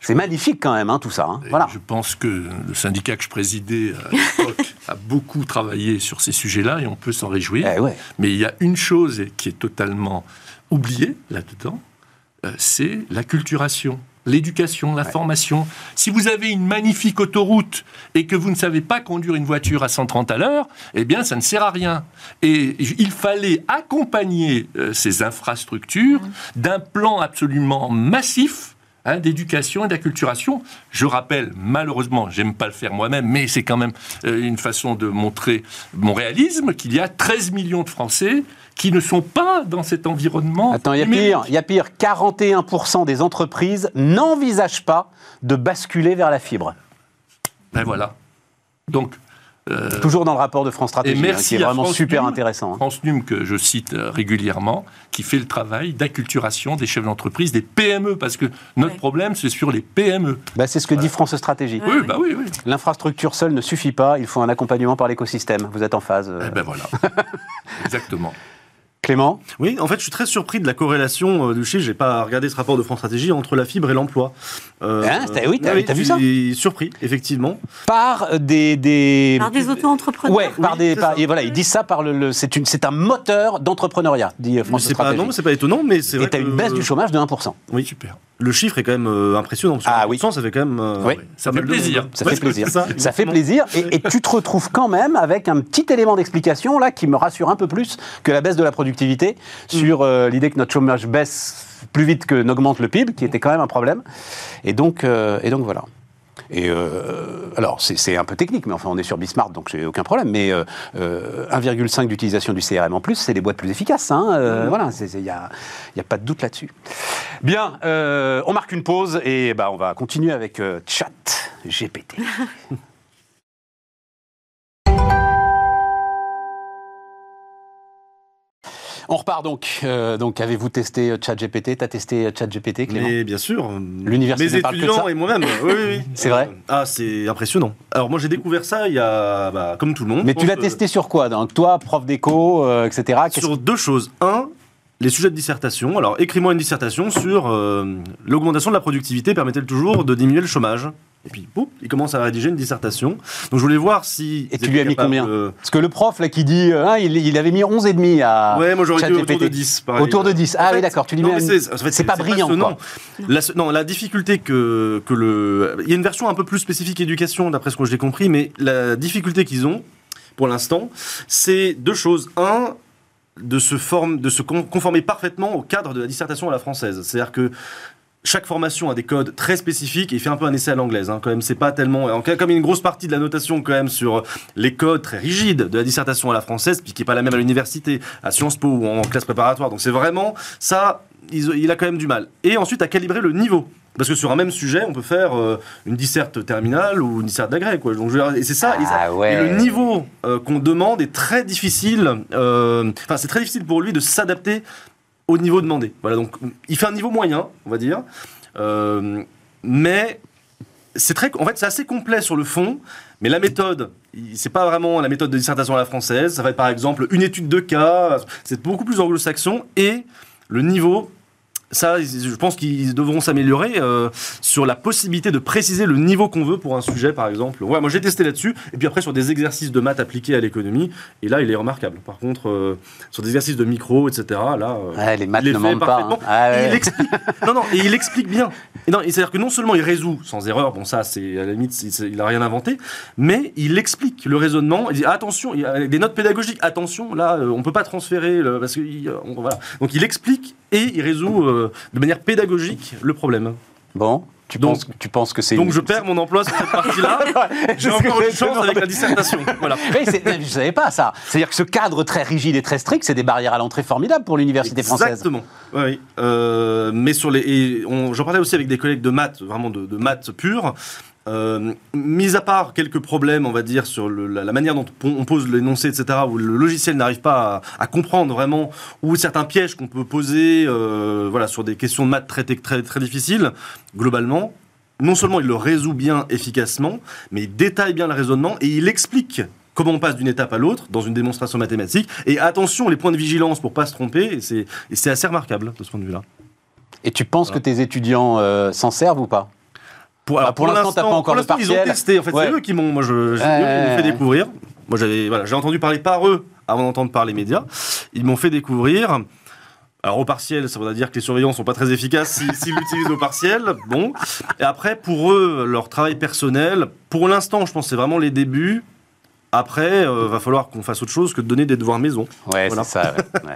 C'est magnifique quand même, hein, tout ça. hein. Voilà. Je pense que le syndicat que je présidais à l'époque a beaucoup travaillé sur ces sujets-là et on peut s'en réjouir. Eh ouais. Mais il y a une chose qui est totalement oubliée là-dedans, euh, c'est la culturation, l'éducation, la formation. Si vous avez une magnifique autoroute et que vous ne savez pas conduire une voiture à 130 à l'heure, eh bien, ça ne sert à rien. Et il fallait accompagner euh, ces infrastructures d'un plan absolument massif hein, d'éducation et d'acculturation. Je rappelle, malheureusement, j'aime pas le faire moi-même, mais c'est quand même euh, une façon de montrer mon réalisme, qu'il y a 13 millions de Français qui ne sont pas dans cet environnement. Attends, il y a pire. Il y a pire. 41% des entreprises n'envisagent pas de basculer vers la fibre. Ben voilà. Donc, euh, Toujours dans le rapport de France et Stratégie, hein, merci qui est vraiment France super Num, intéressant. hein. France Num, que je cite euh, régulièrement, qui fait le travail d'acculturation des chefs d'entreprise, des PME, parce que notre Ouais. problème, c'est sur les PME. Bah, c'est ce que dit France Stratégie. Oui, bah oui, oui. L'infrastructure seule ne suffit pas, il faut un accompagnement par l'écosystème. Vous êtes en phase. euh. Eh ben voilà. Exactement. Clément Oui, en fait, je suis très surpris de la corrélation euh, du chiffre. J'ai pas regardé ce rapport de France Stratégie entre la fibre et l'emploi. Euh, Hein, t'as- oui, t'as- t'as vu je ça surpris, effectivement. Par des. des... Par des auto-entrepreneurs. Ouais, par Oui, des, c'est par- et voilà, ils disent ça par le, le- c'est une, c'est un moteur d'entrepreneuriat, dit euh, France pas, Stratégie. non, c'est pas étonnant, mais c'est et vrai t'as que, une baisse euh, du chômage de 1%. Oui, Super. le chiffre est quand même euh, impressionnant. parce que Ah oui. 1%, ça fait quand même. euh, Oui. Ça pas fait plaisir. Ça Ouais, fait plaisir. ça, Ça fait plaisir. Et, et tu te retrouves quand même avec un petit élément d'explication là qui me rassure un peu plus que la baisse de la productivité sur euh, l'idée que notre chômage baisse plus vite que n'augmente le PIB, qui était quand même un problème. Et donc, euh, et donc voilà. Et euh, alors, c'est un peu technique, mais enfin, on est sur Bismarck, donc j'ai aucun problème. Mais euh, euh, 1,5 d'utilisation du CRM en plus, c'est les boîtes plus efficaces. hein, euh, Voilà, il n'y a, a pas de doute là-dessus. Bien, on marque une pause et bah, on va continuer avec Chat GPT. On repart donc. Euh, donc, avez-vous testé euh, ChatGPT? T'as testé euh, ChatGPT, Clément? Mais bien sûr. L'université Mes parle que de étudiants ça et moi-même. Oui, oui, oui. C'est vrai? Ah, c'est impressionnant. Alors, moi, j'ai découvert ça il y a. bah, comme tout le monde. Mais tu l'as euh, testé sur quoi? Donc, toi, prof d'éco, euh, etc. Sur deux choses. Un, les sujets de dissertation. Alors, écris-moi une dissertation sur euh, l'augmentation de la productivité permet-elle toujours de diminuer le chômage? Et puis, boum, il commence à rédiger une dissertation. Donc, je voulais voir si. Et tu lui as mis combien Parce que le prof, là, qui dit. euh, hein, il, il avait mis 11,5 à. Ouais, moi j'aurais dit autour de 10. pareil. Autour de 10. En Ah fait, oui, d'accord, tu lui non, mets c'est en fait, c'est pas brillant, quoi. La, non, la difficulté que, que le. Il y a une version un peu plus spécifique éducation, d'après ce que j'ai compris, mais la difficulté qu'ils ont, pour l'instant, c'est deux choses. Un, de se, forme, de se con- conformer parfaitement au cadre de la dissertation à la française. C'est-à-dire que chaque formation a des codes très spécifiques et il fait un peu un essai à l'anglaise. Hein, quand même, c'est pas tellement. En comme il y a une grosse partie de la notation quand même sur les codes très rigides de la dissertation à la française, puis qui est pas la même à l'université, à Sciences Po ou en classe préparatoire. Donc c'est vraiment ça. Il a quand même du mal. Et ensuite à calibrer le niveau. Parce que sur un même sujet, on peut faire euh, une disserte terminale ou une disserte d'agrès. Quoi. Donc, je et c'est ça. et ça- Ah ouais. et le niveau euh, qu'on demande est très difficile. euh, Enfin, c'est très difficile pour lui de s'adapter au niveau demandé. Voilà, donc il fait un niveau moyen, on va dire, Euh, mais c'est très, en fait, c'est assez complet sur le fond. Mais la méthode, c'est pas vraiment la méthode de dissertation à la française. Ça va être par exemple une étude de cas. C'est beaucoup plus anglo-saxon et le niveau. Ça, je pense qu'ils devront s'améliorer euh, sur la possibilité de préciser le niveau qu'on veut pour un sujet, par exemple. Ouais, moi j'ai testé là-dessus, et puis après sur des exercices de maths appliqués à l'économie, et là il est remarquable. Par contre, euh, sur des exercices de micro, etc., là. euh, Ouais, les maths il les ne fait pas. hein. Ah Et il explique. non, non, et il explique bien. Et non, et c'est-à-dire que non seulement il résout sans erreur, bon ça c'est à la limite il a rien inventé, mais il explique le raisonnement. Il dit attention, il y a des notes pédagogiques. Attention, là on peut pas transférer le- parce que il- on- voilà. Donc il explique et il résout euh, de manière pédagogique le problème. Bon, Tu, Donc- penses, tu penses que c'est. Donc une- je perds mon emploi sur cette partie-là. J'ai encore une chance avec la dissertation. Voilà. C'est- je ne savais pas ça. C'est-à-dire que ce cadre très rigide et très strict, c'est des barrières à l'entrée formidables pour l'université française. Exactement. Oui. Euh, mais sur les, j'en parlais aussi avec des collègues de maths, vraiment de, de maths pure. Euh, mis à part quelques problèmes, on va dire, sur le- la, la manière dont on pose l'énoncé, etc., où le logiciel n'arrive pas à, à comprendre vraiment, ou certains pièges qu'on peut poser euh, voilà, sur des questions de maths très, très, très difficiles, globalement, non seulement il le résout bien efficacement, mais il détaille bien le raisonnement et il explique comment on passe d'une étape à l'autre dans une démonstration mathématique. Et attention, les points de vigilance pour pas se tromper, et c'est et c'est assez remarquable de ce point de vue-là. Et tu penses que tes étudiants euh, s'en servent ou pas? Pour, Bah, pour l'instant, t'as pas encore pour le l'instant, ils ont testé. En fait, Ouais. c'est eux qui m'ont, moi, je, fait découvrir. Moi, j'avais, voilà, j'ai entendu parler par eux avant d'entendre par les médias. Ils m'ont fait découvrir. Alors au partiel, ça voudrait dire que les surveillants sont pas très efficaces si- s'ils l'utilisent au partiel. Bon. Et après, pour eux, leur travail personnel, pour l'instant, je pense que c'est vraiment les débuts. Après, euh, va falloir qu'on fasse autre chose que de donner des devoirs maison. Ouais, Voilà. c'est ça. ouais, ouais.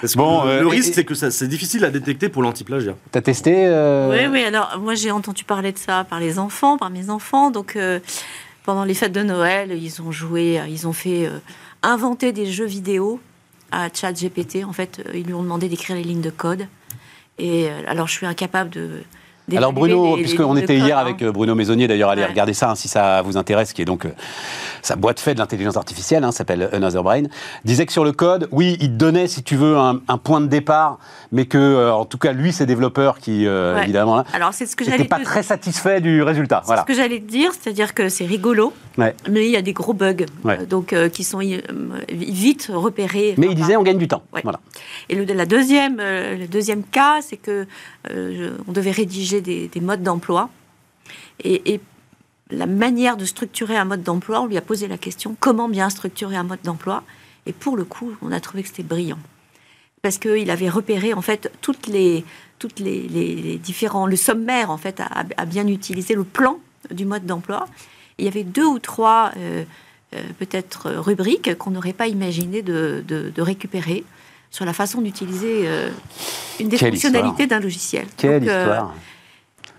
Parce que Bon, le, euh, le et- risque, et- c'est que ça- c'est difficile à détecter pour l'antiplagiat. T'as testé euh, Oui, oui. Alors, moi, j'ai entendu parler de ça par les enfants, par mes enfants. Donc, euh, pendant les fêtes de Noël, ils ont joué, euh, ils ont fait euh, inventer des jeux vidéo à ChatGPT. En fait, euh, ils lui ont demandé d'écrire les lignes de code. Et euh, alors, je suis incapable de. Alors Bruno, puisqu'on était hier hein. avec euh, Bruno Maisonnier, d'ailleurs allez Ouais. regarder ça hein, si ça vous intéresse, qui est donc euh, sa boîte fait de l'intelligence artificielle, hein, s'appelle Another Brain, disait que sur le code, oui, il te donnait, si tu veux, un, un point de départ, mais que, euh, en tout cas, lui, ses développeurs qui, euh, Ouais. évidemment, là, Alors, c'est ce que n'étaient j'allais pas te- très satisfaits du résultat. C'est Voilà. ce que j'allais te dire, c'est-à-dire que c'est rigolo, Ouais. mais il y a des gros bugs, Ouais. euh, donc euh, qui sont euh, vite repérés. Mais il disait, on gagne du temps. Ouais. Voilà. Et le, la deuxième, euh, le deuxième cas, c'est que euh, on devait rédiger des, des modes d'emploi. Et, et la manière de structurer un mode d'emploi, on lui a posé la question comment bien structurer un mode d'emploi? Et pour le coup, on a trouvé que c'était brillant. Parce qu'il avait repéré, en fait, toutes les, toutes les, les- les différents. Le sommaire, en fait, a, a bien utilisé le plan du mode d'emploi. Il y avait deux ou trois, euh, euh, peut-être, rubriques qu'on n'aurait pas imaginé de, de- de récupérer sur la façon d'utiliser euh, une des Quelle fonctionnalités d'un logiciel. Quelle Donc, euh, histoire.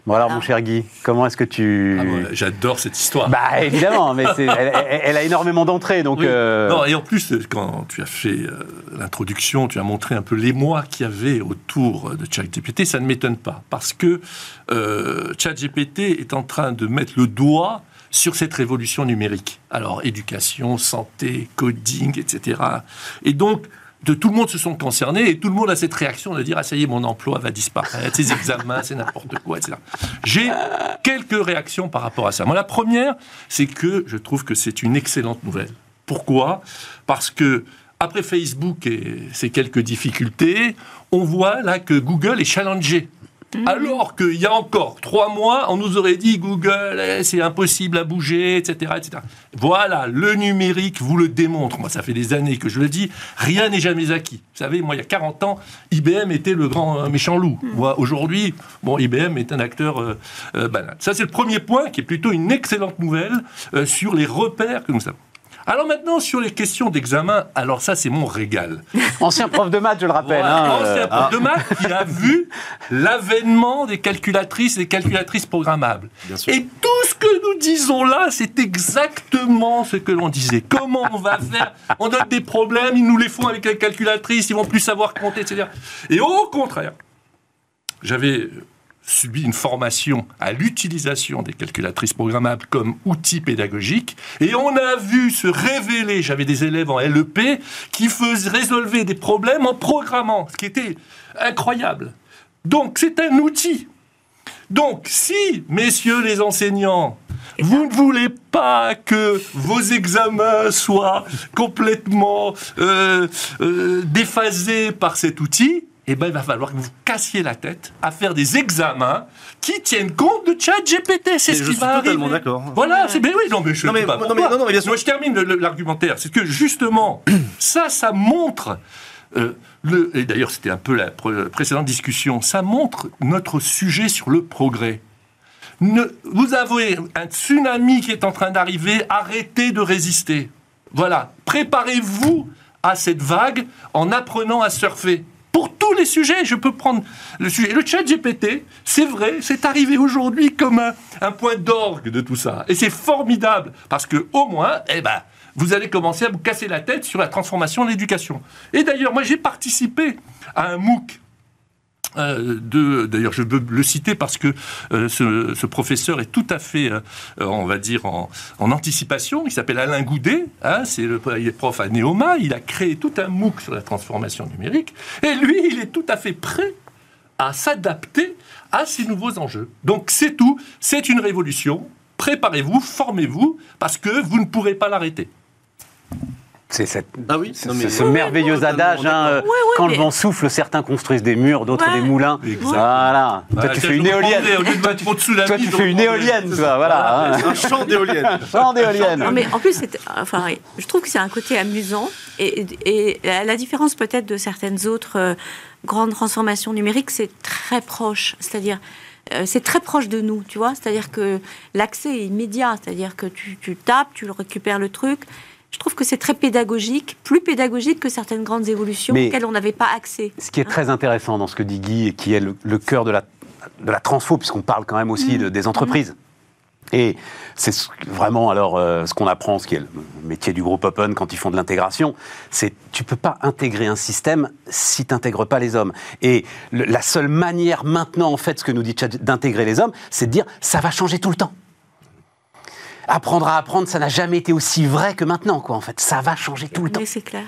Bon alors, ah. mon cher Guy, comment est-ce que tu... Ah, J'adore cette histoire. Bah évidemment, mais c'est- elle, elle- elle a énormément d'entrées, donc... Oui. euh, Non, et en plus, quand tu as fait euh, l'introduction, tu as montré un peu l'émoi qu'il y avait autour de ChatGPT, ça ne m'étonne pas. Parce que euh, ChatGPT est en train de mettre le doigt sur cette révolution numérique. Alors, éducation, santé, coding, etc. Et donc, de tout le monde se sont concernés et tout le monde a cette réaction de dire ah ça y est mon emploi va disparaître ces examens c'est n'importe quoi etc j'ai quelques réactions par rapport à ça moi la première c'est que je trouve que c'est une excellente nouvelle pourquoi? Parce que après Facebook et ses quelques difficultés on voit là que Google est challengé alors qu'il y a encore trois mois, on nous aurait dit Google, eh, c'est impossible à bouger, etc., etc. Voilà, le numérique vous le démontre. Moi, ça fait des années que je le dis, rien n'est jamais acquis. Vous savez, moi, il y a 40 ans, IBM était le grand euh, méchant loup. Moi, aujourd'hui, bon, IBM est un acteur euh, euh, banal. Ça, c'est le premier point qui est plutôt une excellente nouvelle euh, sur les repères que nous avons. Alors maintenant, sur les questions d'examen, alors ça, c'est mon régal. Ancien prof de maths, je le rappelle. Hein, ancien euh, prof de maths qui a vu l'avènement des calculatrices et des calculatrices programmables. Bien sûr. Et tout ce que nous disons là, c'est exactement ce que l'on disait. Comment on va faire? On donne des problèmes, ils nous les font avec les calculatrices, ils vont plus savoir compter, etc. Et au contraire, j'avais subi une formation à l'utilisation des calculatrices programmables comme outil pédagogique et on a vu se révéler, j'avais des élèves en LEP qui faisaient résolver des problèmes en programmant, ce qui était incroyable. Donc c'est un outil. Donc si, messieurs les enseignants, vous ne voulez pas que vos examens soient complètement euh, euh, déphasés par cet outil, eh ben, il va falloir que vous cassiez la tête à faire des examens qui tiennent compte de ChatGPT. C'est ce je qui suis va totalement arriver. d'accord. Voilà, c'est mais oui, non mais je Non, sais mais- pas non, mais- non, non, mais bien sûr. Moi, je termine l'argumentaire. C'est que justement, ça, ça montre. euh, le, et d'ailleurs, c'était un peu la pré- précédente discussion. Ça montre notre sujet sur le progrès. Ne- vous avez un tsunami qui est en train d'arriver. Arrêtez de résister. Voilà. Préparez-vous à cette vague en apprenant à surfer. Pour tous les sujets. Je peux prendre le sujet. Le chat GPT, c'est vrai, c'est arrivé aujourd'hui comme un, point d'orgue de tout ça. Et c'est formidable, parce que au moins, eh ben, vous allez commencer à vous casser la tête sur la transformation de l'éducation. Et d'ailleurs, moi j'ai participé à un MOOC euh, d'ailleurs, je veux le citer parce que euh, ce, professeur est tout à fait, euh, on va dire, en, en anticipation. Il s'appelle Alain Goudet. Hein, c'est le il est prof à Neoma. Il a créé tout un MOOC sur la transformation numérique. Et lui, il est tout à fait prêt à s'adapter à ces nouveaux enjeux. Donc, c'est tout. C'est une révolution. Préparez-vous, formez-vous, parce que vous ne pourrez pas l'arrêter. C'est cette- Ah oui c'est- Non, mais- c'est ce merveilleux adage, hein, euh, quand mais- le vent souffle, certains construisent des murs, d'autres Ouais. des moulins. Voilà. Toi, Bah, tu tiens, fais une éolienne. Toi, tu fais une éolienne, toi, voilà. Un champ d'éoliennes. Champ d'éolienne. Non, mais en plus, enfin, je trouve que c'est un côté amusant. Et, et la différence peut-être de certaines autres euh, grandes transformations numériques, c'est très proche. C'est-à-dire, euh, c'est très proche de nous, tu vois. C'est-à-dire que l'accès est immédiat. C'est-à-dire que tu, tu tapes, tu récupères le truc. Je trouve que c'est très pédagogique, plus pédagogique que certaines grandes évolutions Mais- auxquelles on n'avait pas accès. Ce qui est très intéressant dans ce que dit Guy et qui est le, le cœur de la, de la transfo, puisqu'on parle quand même aussi de- des entreprises. Et c'est ce- vraiment alors euh, ce qu'on apprend, ce qui est le métier du groupe Open quand ils font de l'intégration, c'est tu peux pas intégrer un système si tu n'intègres pas les hommes. Et le- la seule manière maintenant, en fait, ce que nous dit Chat, d'intégrer les hommes, c'est de dire ça va changer tout le temps. Apprendre à apprendre, ça n'a jamais été aussi vrai que maintenant, quoi. En fait, ça va changer tout le temps. Mais c'est clair.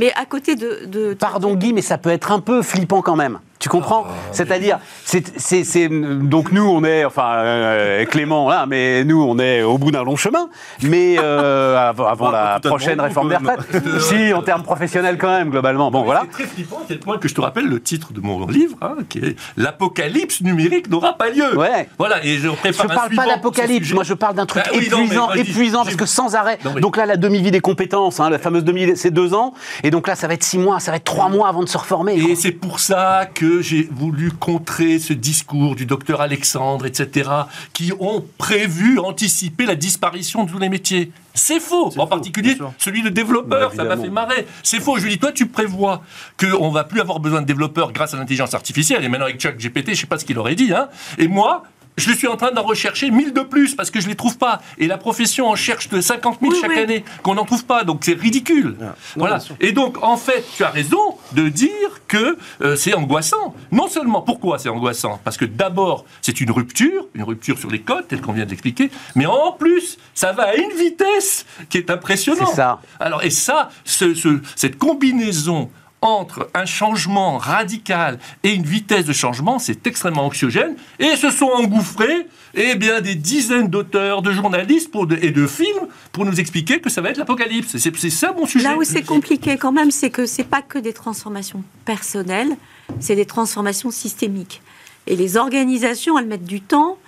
Mais à côté de... de- Pardon Guy, mais ça peut être un peu flippant quand même. Tu comprends C'est-à-dire, c'est, donc nous on est, enfin euh, Clément là, mais nous on est au bout d'un long chemin, mais euh, avant, avant Ouais, la prochaine réforme des retraites. si, en termes professionnels quand même, globalement. Bon voilà. C'est très flippant à tel point que je te rappelle le titre de mon livre, hein, qui est L'apocalypse numérique n'aura pas lieu. Ouais. Voilà, et je Je prépare un parle pas d'apocalypse, moi je parle d'un truc Bah oui, épuisant, épuisant parce que sans arrêt. Non, mais- Donc là, la demi-vie des compétences, hein, la fameuse demi-vie, c'est deux ans, et donc là, ça va être six mois, ça va être trois mois avant de se reformer. Et c'est pour ça que j'ai voulu contrer ce discours du docteur Alexandre, etc., qui ont prévu, anticipé la disparition de tous les métiers. C'est faux. En faux, particulier, celui de développeur, Bah, ça m'a fait marrer. C'est faux. Je lui dis, toi, tu prévois qu'on va plus avoir besoin de développeurs grâce à l'intelligence artificielle. Et maintenant, avec Chuck GPT, je sais pas ce qu'il aurait dit. Hein. Et moi, je suis en train d'en rechercher 1000 de plus parce que je les trouve pas. Et la profession en cherche de 50 000 Oui, chaque oui. année qu'on n'en trouve pas. Donc c'est ridicule. Ah, non, voilà. Et donc, en fait, tu as raison de dire que euh, c'est angoissant. Non seulement, pourquoi c'est angoissant? Parce que d'abord, c'est une rupture, une rupture sur les codes, tel qu'on vient d'expliquer, mais en plus, ça va à une vitesse qui est impressionnante. C'est ça. Alors, et ça, ce- ce- cette combinaison entre un changement radical et une vitesse de changement, c'est extrêmement anxiogène. Et se sont engouffrés eh bien, des dizaines d'auteurs, de journalistes pour et de films pour nous expliquer que ça va être l'apocalypse. C'est ça mon sujet. Là où c'est compliqué quand même, c'est que c'est pas que des transformations personnelles, c'est des transformations systémiques. Et les organisations, elles mettent du temps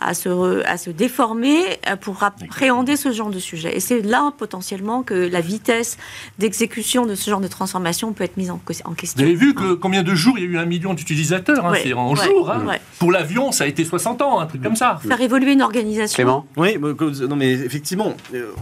à se, re- à se déformer euh, pour appréhender ce genre de sujet. Et c'est là potentiellement que la vitesse d'exécution de ce genre de transformation peut être mise en, en Vous question. avez vu que combien de jours il y a eu un million d'utilisateurs hein, Ouais, C'est en ouais, jours. hein. ouais. Pour l'avion, ça a été 60 ans, un truc comme ça. Faire évoluer une organisation. Clément? Oui, non mais effectivement, euh,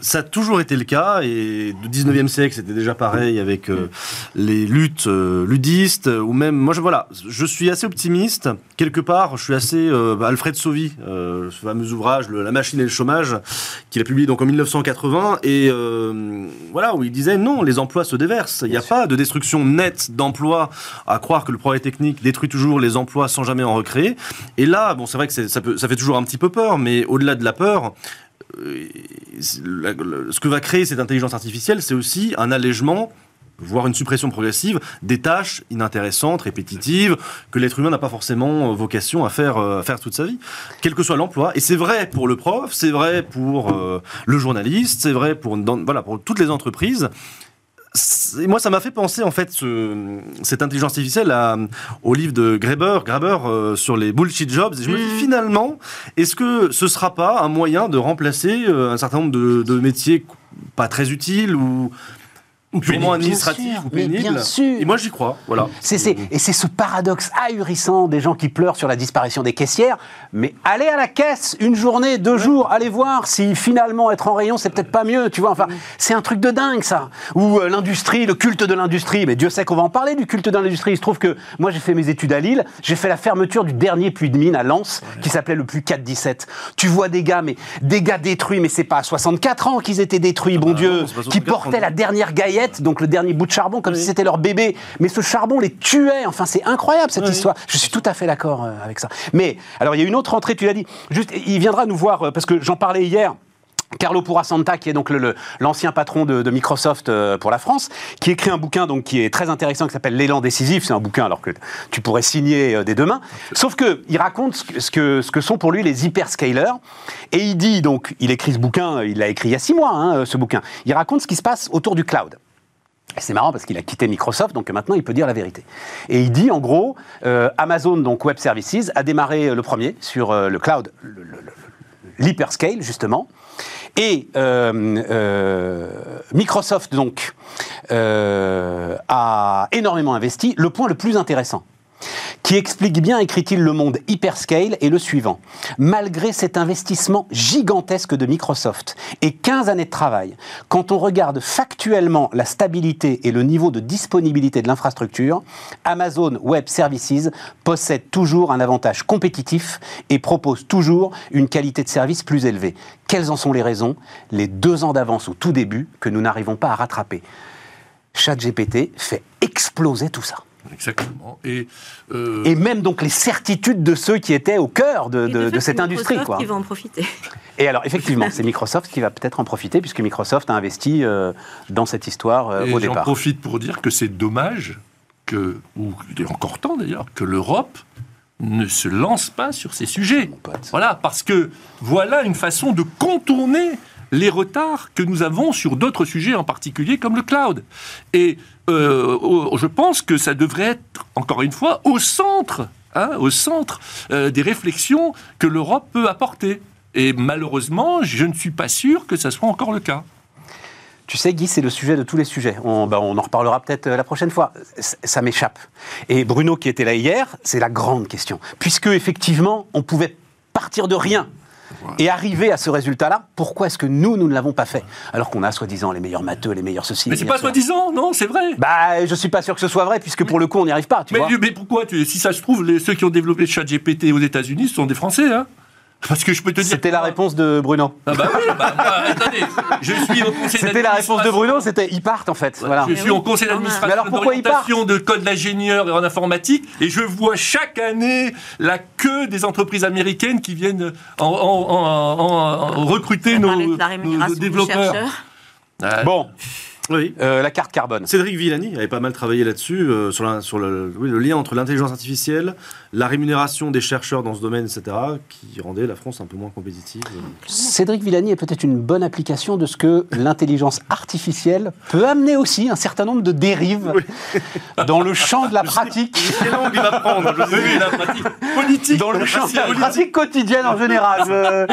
ça a toujours été le cas et du 19e siècle c'était déjà pareil avec euh, les luttes euh, ludistes ou même moi je voilà, je suis assez optimiste. Quelque part, je suis assez euh, Alfred Sauvy, ce fameux ouvrage le- La machine et le chômage qu'il a publié donc en 1980 et voilà où il disait non, les emplois se déversent, il n'y a pas de destruction nette d'emplois à croire que le progrès technique détruit toujours les emplois sans jamais en recréer. Et là, bon, c'est vrai que c'est- ça, peut, ça fait toujours un petit peu peur, mais au-delà de la peur, euh, ce que va créer cette intelligence artificielle, c'est aussi un allègement voire une suppression progressive des tâches inintéressantes, répétitives, que l'être humain n'a pas forcément euh, vocation à faire, euh, à faire toute sa vie, quel que soit l'emploi. Et c'est vrai pour le prof, c'est vrai pour le journaliste, c'est vrai pour, voilà, pour toutes les entreprises. C'est- moi, ça m'a fait penser, en fait, ce- cette intelligence artificielle à- au livre de Graeber, Graeber euh, sur les bullshit jobs. Et je me dis, finalement, est-ce que ce sera pas un moyen de remplacer euh, un certain nombre de, de métiers pas très utiles Ou purement administratif sûr, ou pénible. bien sûr. Et moi, j'y crois. Voilà. Et c'est ce paradoxe ahurissant des gens qui pleurent sur la disparition des caissières. Mais allez à la caisse une journée, deux jours, allez voir si finalement être en rayon, c'est peut-être pas mieux, tu vois. Enfin, c'est un truc de dingue, ça. Ou euh, l'industrie, le culte de l'industrie. Mais Dieu sait qu'on va en parler du culte de l'industrie. Il se trouve que moi, j'ai fait mes études à Lille. J'ai fait la fermeture du dernier puits de mine à Lens, qui s'appelait le puits 417. Tu vois des gars, mais des gars détruits, mais c'est pas à 64 ans qu'ils étaient détruits, bon bah Dieu, non, qui 64 portaient la dernière gaillette, donc le dernier bout de charbon, comme si c'était leur bébé. Mais ce charbon les tuait. Enfin, c'est incroyable cette Oui. histoire. Je suis tout à fait d'accord euh, avec ça. Mais alors, il y a une autre entrée. Tu l'as dit. Juste, il viendra nous voir euh, parce que j'en parlais hier. Carlo Purasanta, qui est donc le- le- l'ancien patron de, de Microsoft euh, pour la France, qui écrit un bouquin donc qui est très intéressant qui s'appelle L'élan décisif. C'est un bouquin alors que tu pourrais signer dès demain. Sauf que il raconte ce que, ce sont pour lui les hyperscalers et il dit donc il écrit ce bouquin, il l'a écrit il y a six mois hein, ce bouquin. Il raconte ce qui se passe autour du cloud. C'est marrant parce qu'il a quitté Microsoft, donc maintenant il peut dire la vérité. Et il dit en gros, euh, Amazon, donc Web Services, a démarré euh, le premier sur euh, le cloud, le- le- le- l'hyperscale justement. Et Microsoft, donc, a énormément investi. Le point le plus intéressant, qui explique bien, écrit-il, le monde hyperscale est le suivant. Malgré cet investissement gigantesque de Microsoft et 15 années de travail, quand on regarde factuellement la stabilité et le niveau de disponibilité de l'infrastructure, Amazon Web Services possède toujours un avantage compétitif et propose toujours une qualité de service plus élevée. Quelles en sont les raisons? Les deux ans d'avance au tout début que nous n'arrivons pas à rattraper. ChatGPT fait exploser tout ça. Exactement. Et, euh, Et même donc les certitudes de ceux qui étaient au cœur de, cette c'est industrie. Microsoft Quoi. qui va en profiter. Et alors effectivement, c'est Microsoft qui va peut-être en profiter puisque Microsoft a investi euh, dans cette histoire euh, et au j'en départ. profite pour dire que c'est dommage que, ou il est encore temps d'ailleurs, que l'Europe ne se lance pas sur ces sujets. Mon pote. Voilà, parce que voilà une façon de contourner les retards que nous avons sur d'autres sujets, en particulier comme le cloud. Et euh, je pense que ça devrait être, encore une fois, au centre, hein, au centre euh, des réflexions que l'Europe peut apporter. Et malheureusement, je ne suis pas sûr que ça soit encore le cas. Tu sais, Guy, c'est le sujet de tous les sujets. On, on en reparlera peut-être euh, la prochaine fois. C- Ça m'échappe. Et Bruno, qui était là hier, c'est la grande question. Puisque, effectivement, on pouvait partir de rien et arriver à ce résultat-là, pourquoi est-ce que nous, nous ne l'avons pas fait Alors qu'on a, soi-disant, les meilleurs matheux, les meilleurs ceci. Mais c'est pas soi-disant, non, c'est vrai. Bah, je suis pas sûr que ce soit vrai, puisque pour le coup, on n'y arrive pas, tu mais, vois. mais pourquoi tu- Si ça se trouve, les- ceux qui ont développé ChatGPT aux États-Unis ce sont des Français, hein Parce que je peux te dire. C'était la réponse de Bruno. Ah bah oui, bah, bah, attendez, je suis au conseil C'était la réponse de Bruno, c'était ils partent en fait. Voilà. Je suis au conseil Mais d'administration alors pourquoi ils partent d'orientation de code d'ingénieur et en informatique et je vois chaque année la queue des entreprises américaines qui viennent en, en- en- en- en recruter nos, développeurs. Ah, Bon, Oui. euh, la carte carbone. Cédric Villani avait pas mal travaillé là-dessus, euh, sur, la- sur le, oui, le lien entre l'intelligence artificielle, la rémunération des chercheurs dans ce domaine, etc., qui rendait la France un peu moins compétitive. Cédric Villani est peut-être une bonne application de ce que l'intelligence artificielle peut amener aussi un certain nombre de dérives dans le champ de la pratique, Quelle langue il va prendre je sais. la pratique politique. dans le champ de la politique. pratique quotidienne en général.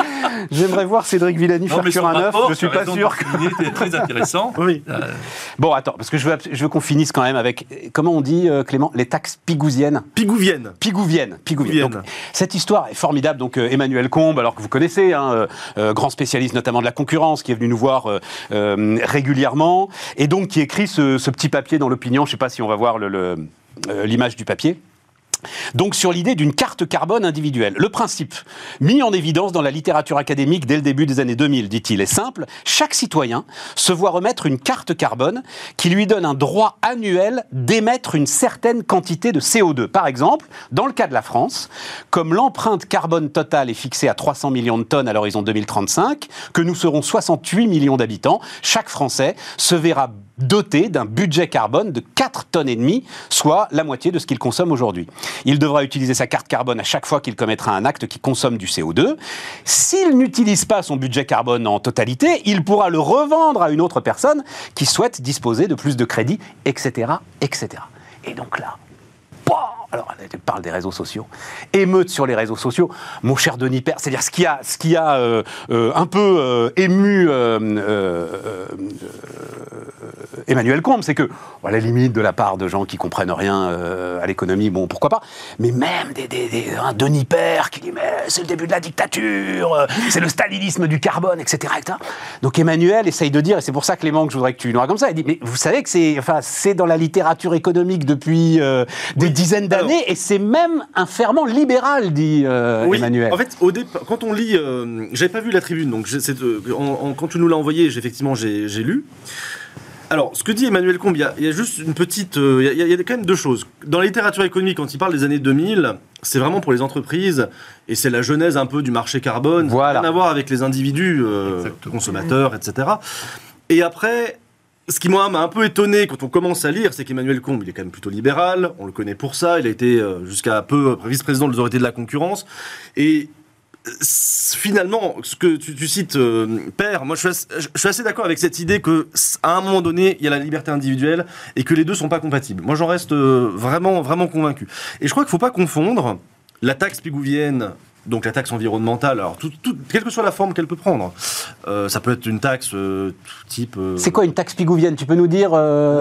J'aimerais voir Cédric Villani Non, faire son un œuf. Je suis tu as pas sûr. que- était très intéressant. Oui. Euh, Bon, attends, parce que je veux, je veux qu'on finisse quand même avec comment on dit euh, Clément les taxes pigousiennes? Pigouvienne. Pigouvienne. Pigouvienne. Pigouvienne. Donc, cette histoire est formidable. Donc, euh, Emmanuel Combe, alors que vous connaissez, hein, euh, euh, grand spécialiste notamment de la concurrence, qui est venu nous voir régulièrement, et donc qui écrit ce, ce petit papier dans l'opinion. Je ne sais pas si on va voir le- le, l'image du papier. Donc sur l'idée d'une carte carbone individuelle. Le principe, mis en évidence dans la littérature académique dès le début des années 2000, dit-il, est simple. Chaque citoyen se voit remettre une carte carbone qui lui donne un droit annuel d'émettre une certaine quantité de CO2. Par exemple, dans le cas de la France, comme l'empreinte carbone totale est fixée à 300 millions de tonnes à l'horizon 2035, que nous serons 68 millions d'habitants, chaque Français se verra doté d'un budget carbone de 4 tonnes et demie, soit la moitié de ce qu'il consomme aujourd'hui. Il devra utiliser sa carte carbone à chaque fois qu'il commettra un acte qui consomme du CO2. S'il n'utilise pas son budget carbone en totalité, il pourra le revendre à une autre personne qui souhaite disposer de plus de crédit, etc., etc. Et donc là, pouah, alors, elle parle des réseaux sociaux. Émeute sur les réseaux sociaux. Mon cher Denis Père, c'est-à-dire ce qui a, ce qui a euh, euh, un peu euh, ému Emmanuel Combe, c'est que, à la limite, de la part de gens qui comprennent rien à l'économie, bon, pourquoi pas, mais même des, des- des- un Denis Père qui dit, mais c'est le début de la dictature, c'est le stalinisme du carbone, etc., etc. Donc Emmanuel essaye de dire, et c'est pour ça Clément que je voudrais que tu nous racontes ça, il dit, mais vous savez que c'est enfin, dans la littérature économique depuis des dizaines d'années, et c'est même un ferment libéral, dit euh, Oui, Emmanuel. En fait, au départ, quand on lit, euh, j'avais pas vu la tribune, donc j'ai- c'est, euh, en- en- quand tu nous l'as envoyé, j'ai- effectivement, j'ai j'ai lu. Alors, ce que dit Emmanuel Combe, il y a, il y a juste une petite, euh, il y, a- il y a quand même deux choses. Dans la littérature économique, quand il parle des années 2000, c'est vraiment pour les entreprises et c'est la genèse un peu du marché carbone. Voilà. Rien à voir avec les individus, euh, consommateurs, etc. Et après. Ce qui m'a un peu étonné quand on commence à lire, c'est qu'Emmanuel Combe, il est quand même plutôt libéral, on le connaît pour ça, il a été euh, jusqu'à peu euh, vice-président de l'autorité de la concurrence, et finalement, ce que tu, cites, euh, Père, moi je suis assez, d'accord avec cette idée que à un moment donné, il y a la liberté individuelle et que les deux sont pas compatibles. Moi j'en reste vraiment, vraiment convaincu. Et je crois qu'il faut pas confondre la taxe pigouvienne, donc la taxe environnementale, alors tout, tout- quelle que soit la forme qu'elle peut prendre. Euh, ça peut être une taxe euh, type. euh, C'est quoi une taxe pigouvienne? Tu peux nous dire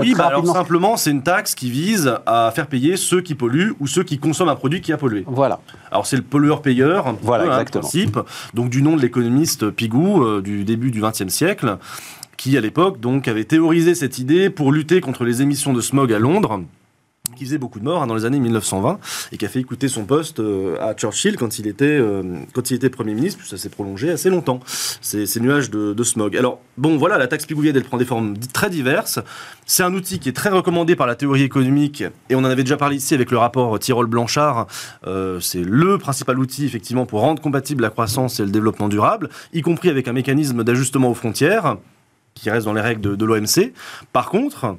oui, bah alors simplement, c'est une taxe qui vise à faire payer ceux qui polluent ou ceux qui consomment un produit qui a pollué. Voilà. Alors c'est le pollueur-payeur, un petit Voilà, peu, hein, exactement. principe, donc du nom de l'économiste Pigou du début du XXe siècle, qui à l'époque donc avait théorisé cette idée pour lutter contre les émissions de smog à Londres qui faisait beaucoup de morts hein, dans les années 1920 et qui a fait écouter son poste euh, à Churchill quand il était euh, quand il était premier ministre puis ça s'est prolongé assez longtemps ces, ces nuages de, smog. Alors bon voilà la taxe pigouvienne elle prend des formes très diverses. C'est un outil qui est très recommandé par la théorie économique et on en avait déjà parlé ici avec le rapport Tirol-Blanchard euh, c'est le principal outil effectivement pour rendre compatible la croissance et le développement durable y compris avec un mécanisme d'ajustement aux frontières qui reste dans les règles de l'OMC par contre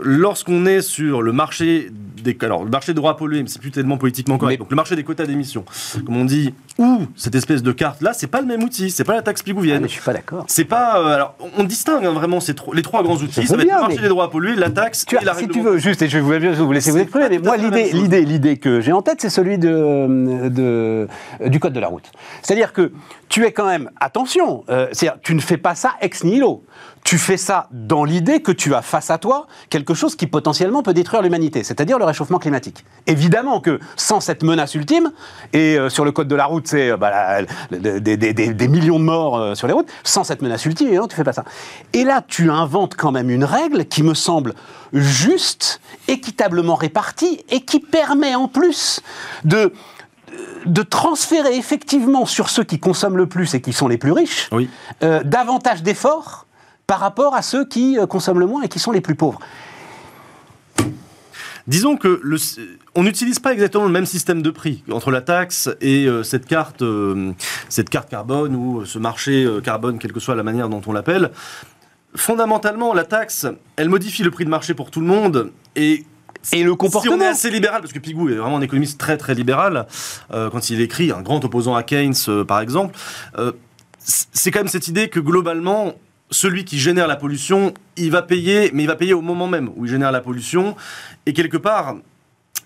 lorsqu'on est sur le marché des alors le marché des droits pollués, mais c'est plus tellement politiquement correct. Mais- Donc le marché des quotas d'émissions, comme on dit, ou cette espèce de carte là, c'est pas le même outil, c'est pas la taxe Ah, pigouvienne. mais je suis pas d'accord. C'est pas euh, alors on- distingue hein, vraiment ces tro- les trois grands outils, Je ça va être bien, le marché mais- des droits pollués, la taxe Tu et as- la si tu veux, juste, et je vais bien vous laisser vous exprimer, mais moi, l'idée, l'idée, l'idée que j'ai en tête, c'est celui de, de- du code de la route. C'est-à-dire que tu es quand même, attention, euh, c'est-à-dire, tu ne fais pas ça ex nihilo. Tu fais ça dans l'idée que tu as face à toi quelque chose qui potentiellement peut détruire l'humanité, c'est-à-dire le réchauffement climatique. Évidemment que sans cette menace ultime, et euh, sur le code de la route, c'est euh, bah, des, millions de morts sur les routes, sans cette menace ultime, évidemment, tu fais pas ça. Et là, tu inventes quand même une règle qui me semble juste, équitablement répartie, et qui permet en plus de de transférer effectivement sur ceux qui consomment le plus et qui sont les plus riches, Oui. euh, davantage d'efforts par rapport à ceux qui euh, consomment le moins et qui sont les plus pauvres. Disons que le, on n'utilise pas exactement le même système de prix entre la taxe et euh, cette carte, euh, cette carte carbone ou ce marché carbone, quelle que soit la manière dont on l'appelle. Fondamentalement, la taxe, elle modifie le prix de marché pour tout le monde et Et le Si on est comportement. assez libéral, parce que Pigou est vraiment un économiste très très libéral, euh, quand il écrit, un grand opposant à Keynes euh, par exemple, euh, c'est quand même cette idée que globalement, celui qui génère la pollution, il va payer, mais il va payer au moment même où il génère la pollution. Et quelque part,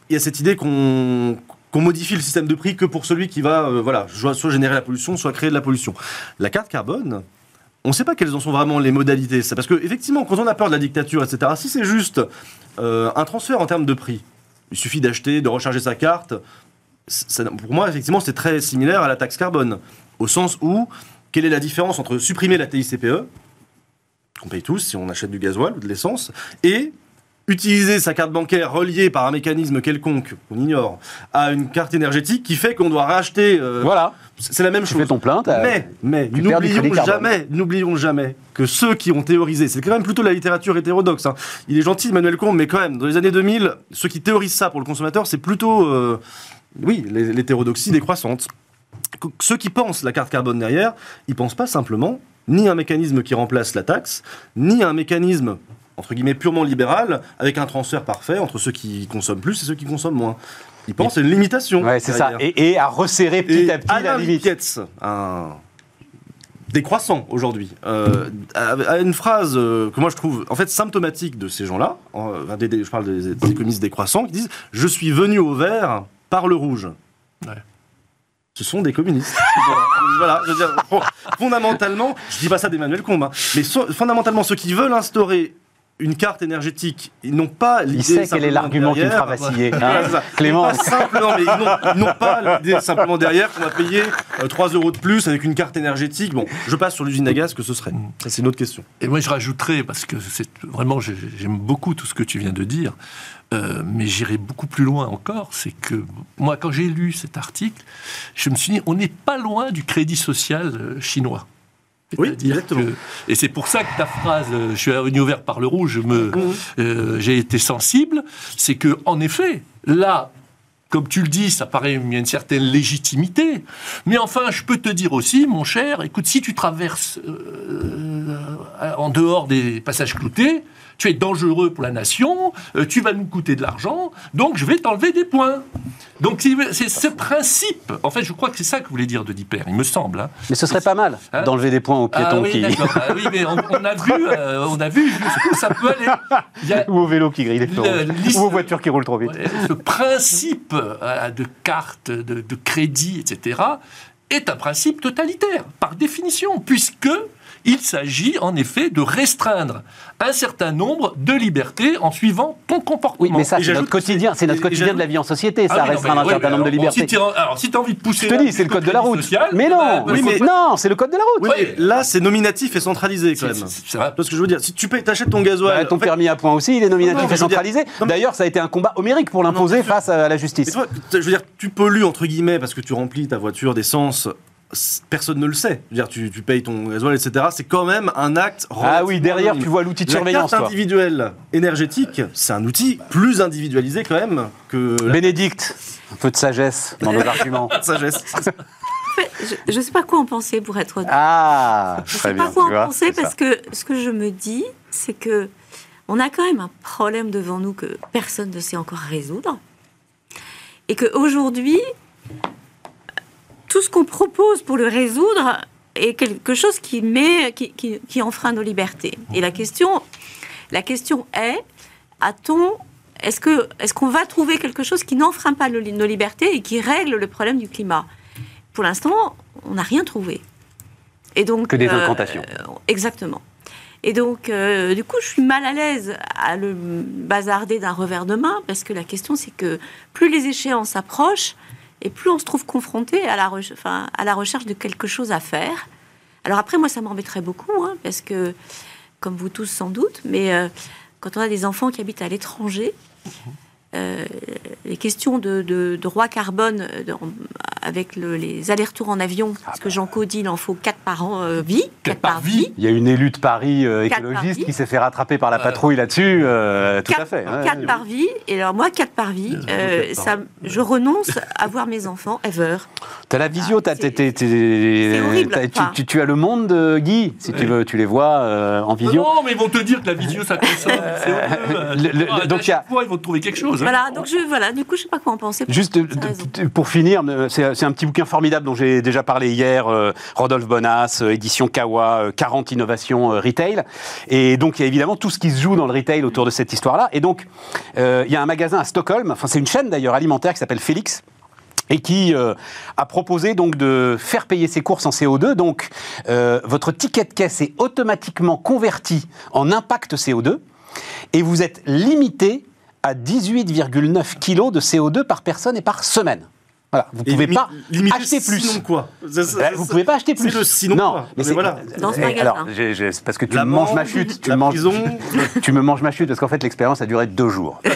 il y a cette idée qu'on qu'on modifie le système de prix que pour celui qui va euh, voilà, soit, soit générer la pollution, soit créer de la pollution. La carte carbone, on ne sait pas quelles en sont vraiment les modalités. C'est parce que effectivement, quand on a peur de la dictature, etc., si c'est juste euh, un transfert en termes de prix, il suffit d'acheter, de recharger sa carte. pour moi, effectivement, c'est très similaire à la taxe carbone, au sens où quelle est la différence entre supprimer la TICPE, qu'on paye tous si on achète du gasoil ou de l'essence, et utiliser sa carte bancaire reliée par un mécanisme quelconque, qu'on ignore, à une carte énergétique qui fait qu'on doit racheter. euh, Voilà, C'est la même tu chose. fais ton plainte. euh, Mais, mais n'oublions jamais, n'oublions jamais que ceux qui ont théorisé, c'est quand même plutôt la littérature hétérodoxe. hein. Il est gentil, Emmanuel Combe, mais quand même, dans les années 2000, ceux qui théorisent ça pour le consommateur, c'est plutôt, euh, oui, l'hétérodoxie décroissante. Ceux qui pensent la carte carbone derrière, ils pensent pas simplement ni un mécanisme qui remplace la taxe, ni un mécanisme entre guillemets purement libéral avec un transfert parfait entre ceux qui consomment plus et ceux qui consomment moins. Ils pensent à une limitation. Ouais, c'est ça. Et, et à resserrer petit Et à petit la limite. Ricketts, un décroissant aujourd'hui. Euh, à, à une phrase euh, que moi je trouve en fait symptomatique de ces gens-là, euh, enfin, des- des- je parle des, des économistes décroissants, qui disent Je suis venu au vert par le rouge. Ouais. Ce sont des communistes. voilà, je veux dire, fon- fondamentalement, je dis pas ça d'Emmanuel Combe, hein, mais so- fondamentalement, ceux qui veulent instaurer une carte énergétique, ils n'ont pas l'idée. Il sait quel est l'argument qui me vaciller. hein. Voilà, c'est ça. Clément. Pas simplement, mais ils n'ont- ils n'ont pas l'idée simplement derrière qu'on va payer euh, 3 euros de plus avec une carte énergétique. Bon, je passe sur l'usine à gaz que ce serait. Ça, c'est une autre question. Et moi, je rajouterais, parce que c'est vraiment, j'ai- j'aime beaucoup tout ce que tu viens de dire, euh, mais j'irai beaucoup plus loin encore. C'est que moi, quand j'ai lu cet article, je me suis dit, on n'est pas loin du crédit social euh, chinois. Oui, exactement. que- et c'est pour ça que ta phrase, euh, je suis venu ouvert par le rouge, me, Mhm. euh, j'ai été sensible. C'est que, en effet, là, comme tu le dis, ça paraît il y a une certaine légitimité. Mais enfin, je peux te dire aussi, mon cher, écoute, si tu traverses euh, en dehors des passages cloutés, tu es dangereux pour la nation, euh, tu vas nous coûter de l'argent, donc je vais t'enlever des points. Donc c'est ce principe. En fait, je crois que c'est ça que voulait dire de Dipper, il me semble. hein. Mais ce serait pas mal Hein d'enlever des points aux Ah piétons oui, qui... Ah oui, mais on, on a vu, euh, on a vu jusqu'où ça peut aller. Il y a- ou aux vélos qui grillent les feux ou aux voitures qui roulent trop vite. Ce principe euh, de carte, de, de crédit, etc., est un principe totalitaire, par définition, puisque il s'agit en effet de restreindre un certain nombre de libertés en suivant ton comportement. Oui, mais ça, c'est notre quotidien, c'est- notre quotidien de la vie en société, Ah ça oui, restreint mais un certain nombre de libertés. Si alors, si tu as envie de pousser. Je te dis, c'est le code de la route. mais bah, non, bah, oui, mais- non, c'est le code de la route. Oui, mais là, c'est nominatif et centralisé quand même. c'est- c'est vrai. Parce que je veux dire, si tu payes, t'achètes ton gasoil. Bah, ton en fait- permis à point aussi, il est nominatif Non, et centralisé. D'ailleurs, ça a été un combat homérique pour l'imposer face à la Mais justice. toi, je veux dire, tu pollues entre guillemets parce que tu remplis ta voiture d'essence. Personne ne le sait. Je veux dire, tu, tu payes ton gasoil, etc. C'est quand même un acte. Ah oui, derrière, anonyme. tu vois l'outil de La surveillance, carte individuelle énergétique, c'est un outil plus individualisé quand même que la Bénédicte, un peu de sagesse dans nos arguments. sagesse. Je ne sais pas quoi en penser pour être honnête. Ah, Je ne très sais bien. pas quoi vois, en penser parce ça. que ce que je me dis, c'est que on a quand même un problème devant nous que personne ne sait encore résoudre. Et qu'aujourd'hui, tout ce qu'on propose pour le résoudre est quelque chose qui, met, qui, qui- qui enfreint nos libertés. Et la question, la question est, a-t-on, est-ce que, est-ce qu'on va trouver quelque chose qui n'enfreint pas le- nos libertés et qui règle le problème du climat? Pour l'instant, on n'a rien trouvé. Et donc, Que des euh, incantations. euh, exactement. Et donc, euh, du coup, je suis mal à l'aise à le bazarder d'un revers de main, parce que la question, c'est que plus les échéances approchent, et plus on se trouve confronté à la, recherche de quelque chose à faire. Alors après, moi, ça m'embêterait beaucoup, hein, parce que, comme vous tous sans doute, mais euh, quand on a des enfants qui habitent à l'étranger, euh, les questions de, de- de droit carbone euh, dans- avec le- les allers-retours en avion, parce que Jean Caudy, il en faut 4 par an euh, vie. Quatre par vie. Il y a une élue de Paris euh, écologiste qui s'est fait rattraper par la patrouille là-dessus. euh, tout à fait. ouais. quatre par vie. Et alors moi, 4 par vie, euh, quatre par ça, je renonce à voir mes enfants ever. T'as la visio, t'as, Ah, c'est- horrible, tu, enfin. tu- tu as le monde, euh, Guy, si tu veux, tu les vois euh, en visio. Non, mais ils vont te dire que la vidéo, ça consomme. Ah, donc il y a- chaque fois, ils vont te trouver quelque chose. Voilà, donc je, voilà, du coup, je sais pas quoi en penser. Juste pour finir, euh, c'est un petit bouquin formidable dont j'ai déjà parlé hier, euh, Rodolphe Bonas, euh, édition Kawa, euh, 40 innovations retail. Et donc il y a évidemment tout ce qui se joue dans le retail autour de cette histoire-là. Et donc euh, il y a un magasin à Stockholm, enfin c'est une chaîne d'ailleurs alimentaire qui s'appelle Félix et qui euh, a proposé donc de faire payer ses courses en CO2. Donc, euh, votre ticket de caisse est automatiquement converti en impact CO2 et vous êtes limité à 18,9 kg de CO2 par personne et par semaine. Voilà, vous ne Et pouvez pas acheter plus. Sinon quoi Ben, vous pouvez pas acheter plus. C'est le sinon non, quoi. mais Mais c'est voilà. Dans ce magasin. Alors, parce que tu me manges ma chute, tu la me manges, prison. tu me manges ma chute parce qu'en fait l'expérience a duré deux jours.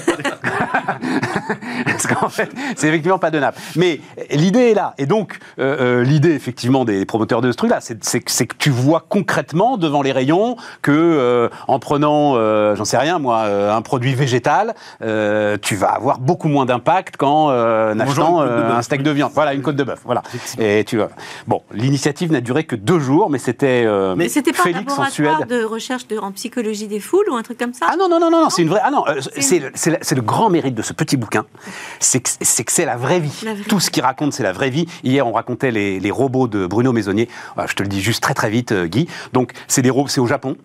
Parce qu'en fait, c'est effectivement pas de nappe. Mais l'idée est là. Et donc, euh, euh, l'idée, effectivement, des promoteurs de ce truc-là, c'est c'est que tu vois concrètement devant les rayons que, euh, en prenant, euh, j'en sais rien, moi, euh, un produit végétal, euh, tu vas avoir beaucoup moins d'impact qu'en euh, achetant un steak de viande. Voilà, une côte de bœuf. Voilà. Et tu vois. Bon, l'initiative n'a duré que deux jours, mais c'était euh, Mais c'était pas un Félix en laboratoire Suède. de recherche de, en psychologie des foules ou un truc comme ça? Ah non, non, non, non, non, c'est une vraie. Ah non, euh, c'est C'est- le, grand mérite de ce petit bouquin c'est que c'est la vraie vie. La vraie Tout ce qu'il raconte, c'est la vraie vie. Hier, on racontait les, les robots de Bruno Maisonnier. Voilà, je te le dis juste très très vite, euh, Guy. Donc, c'est des robots, c'est au Japon.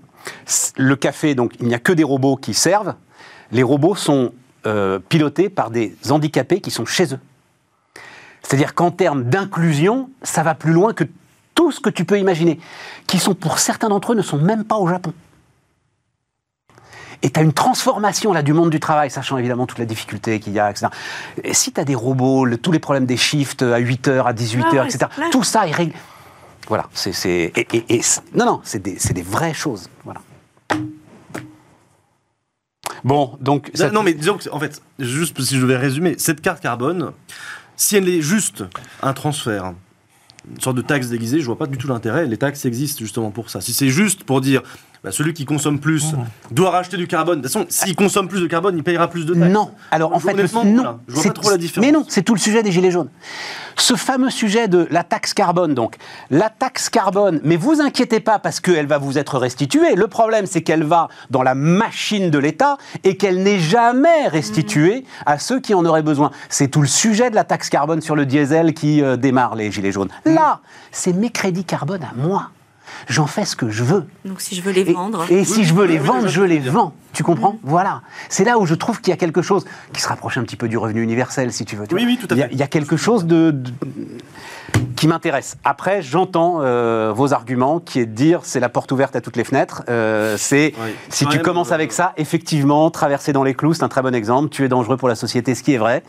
Le café, donc, il n'y a que des robots qui servent. Les robots sont euh, pilotés par des handicapés qui sont chez eux. C'est-à-dire qu'en termes d'inclusion, ça va plus loin que tout ce que tu peux imaginer, qui sont pour certains d'entre eux ne sont même pas au Japon. Et tu as une transformation là du monde du travail, sachant évidemment toute la difficulté qu'il y a, etc. Et si tu as des robots, le- tous les problèmes des shifts à 8h, à 18h, Ah ouais, etc., tout ça est réglé. Voilà, c'est. c'est- Et, et- et c- non, non, c'est des, vraies choses. Voilà. Bon, donc. Non, mais disons que, en fait, juste si je devais résumer, cette carte carbone, si elle est juste un transfert, une sorte de taxe déguisée, je vois pas du tout l'intérêt. Les taxes existent justement pour ça. Si c'est juste pour dire, bah, celui qui consomme plus doit racheter du carbone, de toute façon, s'il consomme plus de carbone, il payera plus de taxes. Non. Alors en fait, le- non. voilà, je vois pas trop la différence. Mais non, c'est tout le sujet des gilets jaunes. Ce fameux sujet de la taxe carbone, donc la taxe carbone, mais vous inquiétez pas parce qu'elle va vous être restituée. Le problème, c'est qu'elle va dans la machine de l'État et qu'elle n'est jamais restituée à ceux qui en auraient besoin. C'est tout le sujet de la taxe carbone sur le diesel qui euh, démarre les gilets jaunes. Là, c'est mes crédits carbone à moi. J'en fais ce que je veux. Donc si je veux les Et, vendre. et si je veux les vendre, je les vends. Tu comprends Voilà. C'est là où je trouve qu'il y a quelque chose qui se rapproche un petit peu du revenu universel, si tu veux. tu Oui, vois. oui, tout à Il y a- fait. Il y, a quelque chose de, de- qui m'intéresse. Après, j'entends euh, vos arguments, qui est de dire c'est la porte ouverte à toutes les fenêtres. Euh, c'est Oui. si tu commences euh, avec ça, effectivement, traverser dans les clous, c'est un très bon exemple. Tu es dangereux pour la société, ce qui est vrai.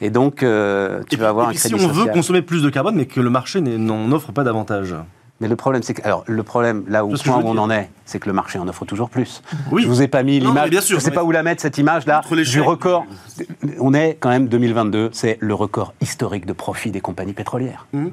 Et donc, euh, tu Et vas puis- avoir et un puis crédit si on veut consommer plus de carbone, mais que le marché n'en offre pas davantage. Mais le problème, c'est que alors le problème là où, point on en est, c'est que le marché en offre toujours plus. Oui. Je vous ai pas mis l'image. je sais mais- pas où la mettre cette image là Outre les du record. On est quand même 2022, c'est le record historique de profit des compagnies pétrolières. Mhm.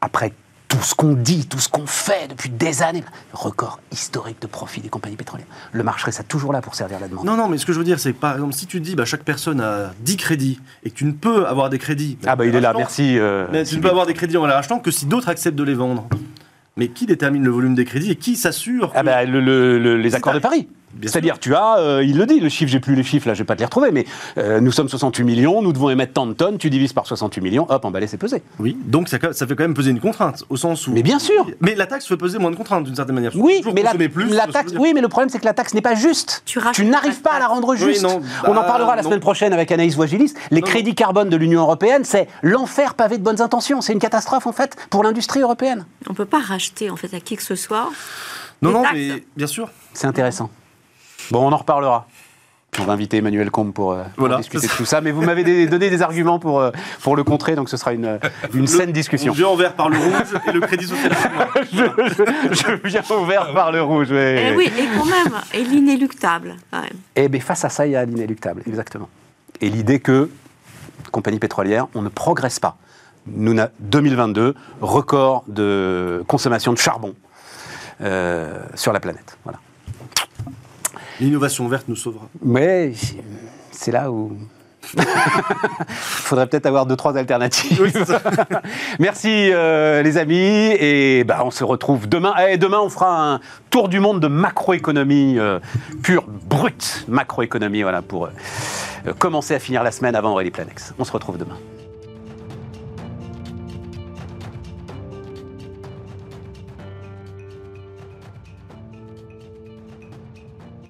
Après tout ce qu'on dit, tout ce qu'on fait depuis des années, record historique de profit des compagnies pétrolières. Le marché ça toujours là pour servir la demande. Non, non, mais ce que je veux dire, c'est que par exemple, si tu dis bah, chaque personne a 10 crédits et que tu ne peux avoir des crédits. ah bah il est là, merci. euh, Mais tu ne peux avoir des crédits en les rachetant que si d'autres acceptent de les vendre. Mais qui détermine le volume des crédits et qui s'assure Ah bah, le- le- le- les accords de Paris. C'est-à-dire, tu as, euh, il le dit, le chiffre, j'ai plus les chiffres, là, je vais pas te les retrouver, mais euh, nous sommes 68 millions, nous devons émettre tant de tonnes, tu divises par 68 millions, hop, emballé, c'est pesé. Oui, donc ça, ça fait quand même peser une contrainte, au sens où... Mais bien sûr. Mais la taxe fait peser moins de contraintes, d'une certaine manière. Oui, mais la, plus, la taxe, oui, mais le problème, c'est que la taxe n'est pas juste. Tu n'arrives pas à la rendre Oui, juste. On en bah, parlera la non. semaine prochaine avec Anaïs Voigilis. Les Non, crédits carbone de l'Union européenne, c'est l'enfer pavé de bonnes intentions. C'est une catastrophe, en fait, pour l'industrie européenne. On peut pas racheter en fait à qui que ce soit. Non, non, taxes. mais bien sûr. C'est intéressant. Bon, on en reparlera. On va inviter Emmanuel Combe pour, euh, pour discuter de tout ça. Mais vous m'avez des- donné des arguments pour, euh, pour le contrer, donc ce sera une, une saine discussion. On vient en vert par le rouge et le crédit social. je, je- je viens au vert par le rouge. ouais. Eh oui, et quand même, et l'inéluctable. Et bien face à ça, il y a l'inéluctable, exactement. Et l'idée que, compagnie pétrolière, on ne progresse pas. Nous, na- 2022, record de consommation de charbon euh, sur la planète. Voilà. L'innovation verte nous sauvera. Mais c'est là où. Il faudrait peut-être avoir deux, trois alternatives. Merci euh, les amis. Et bah, on se retrouve demain. Et demain, on fera un tour du monde de macroéconomie euh, pure, brute macroéconomie, voilà, pour euh, commencer à finir la semaine avant Aurélie Planex. On se retrouve demain.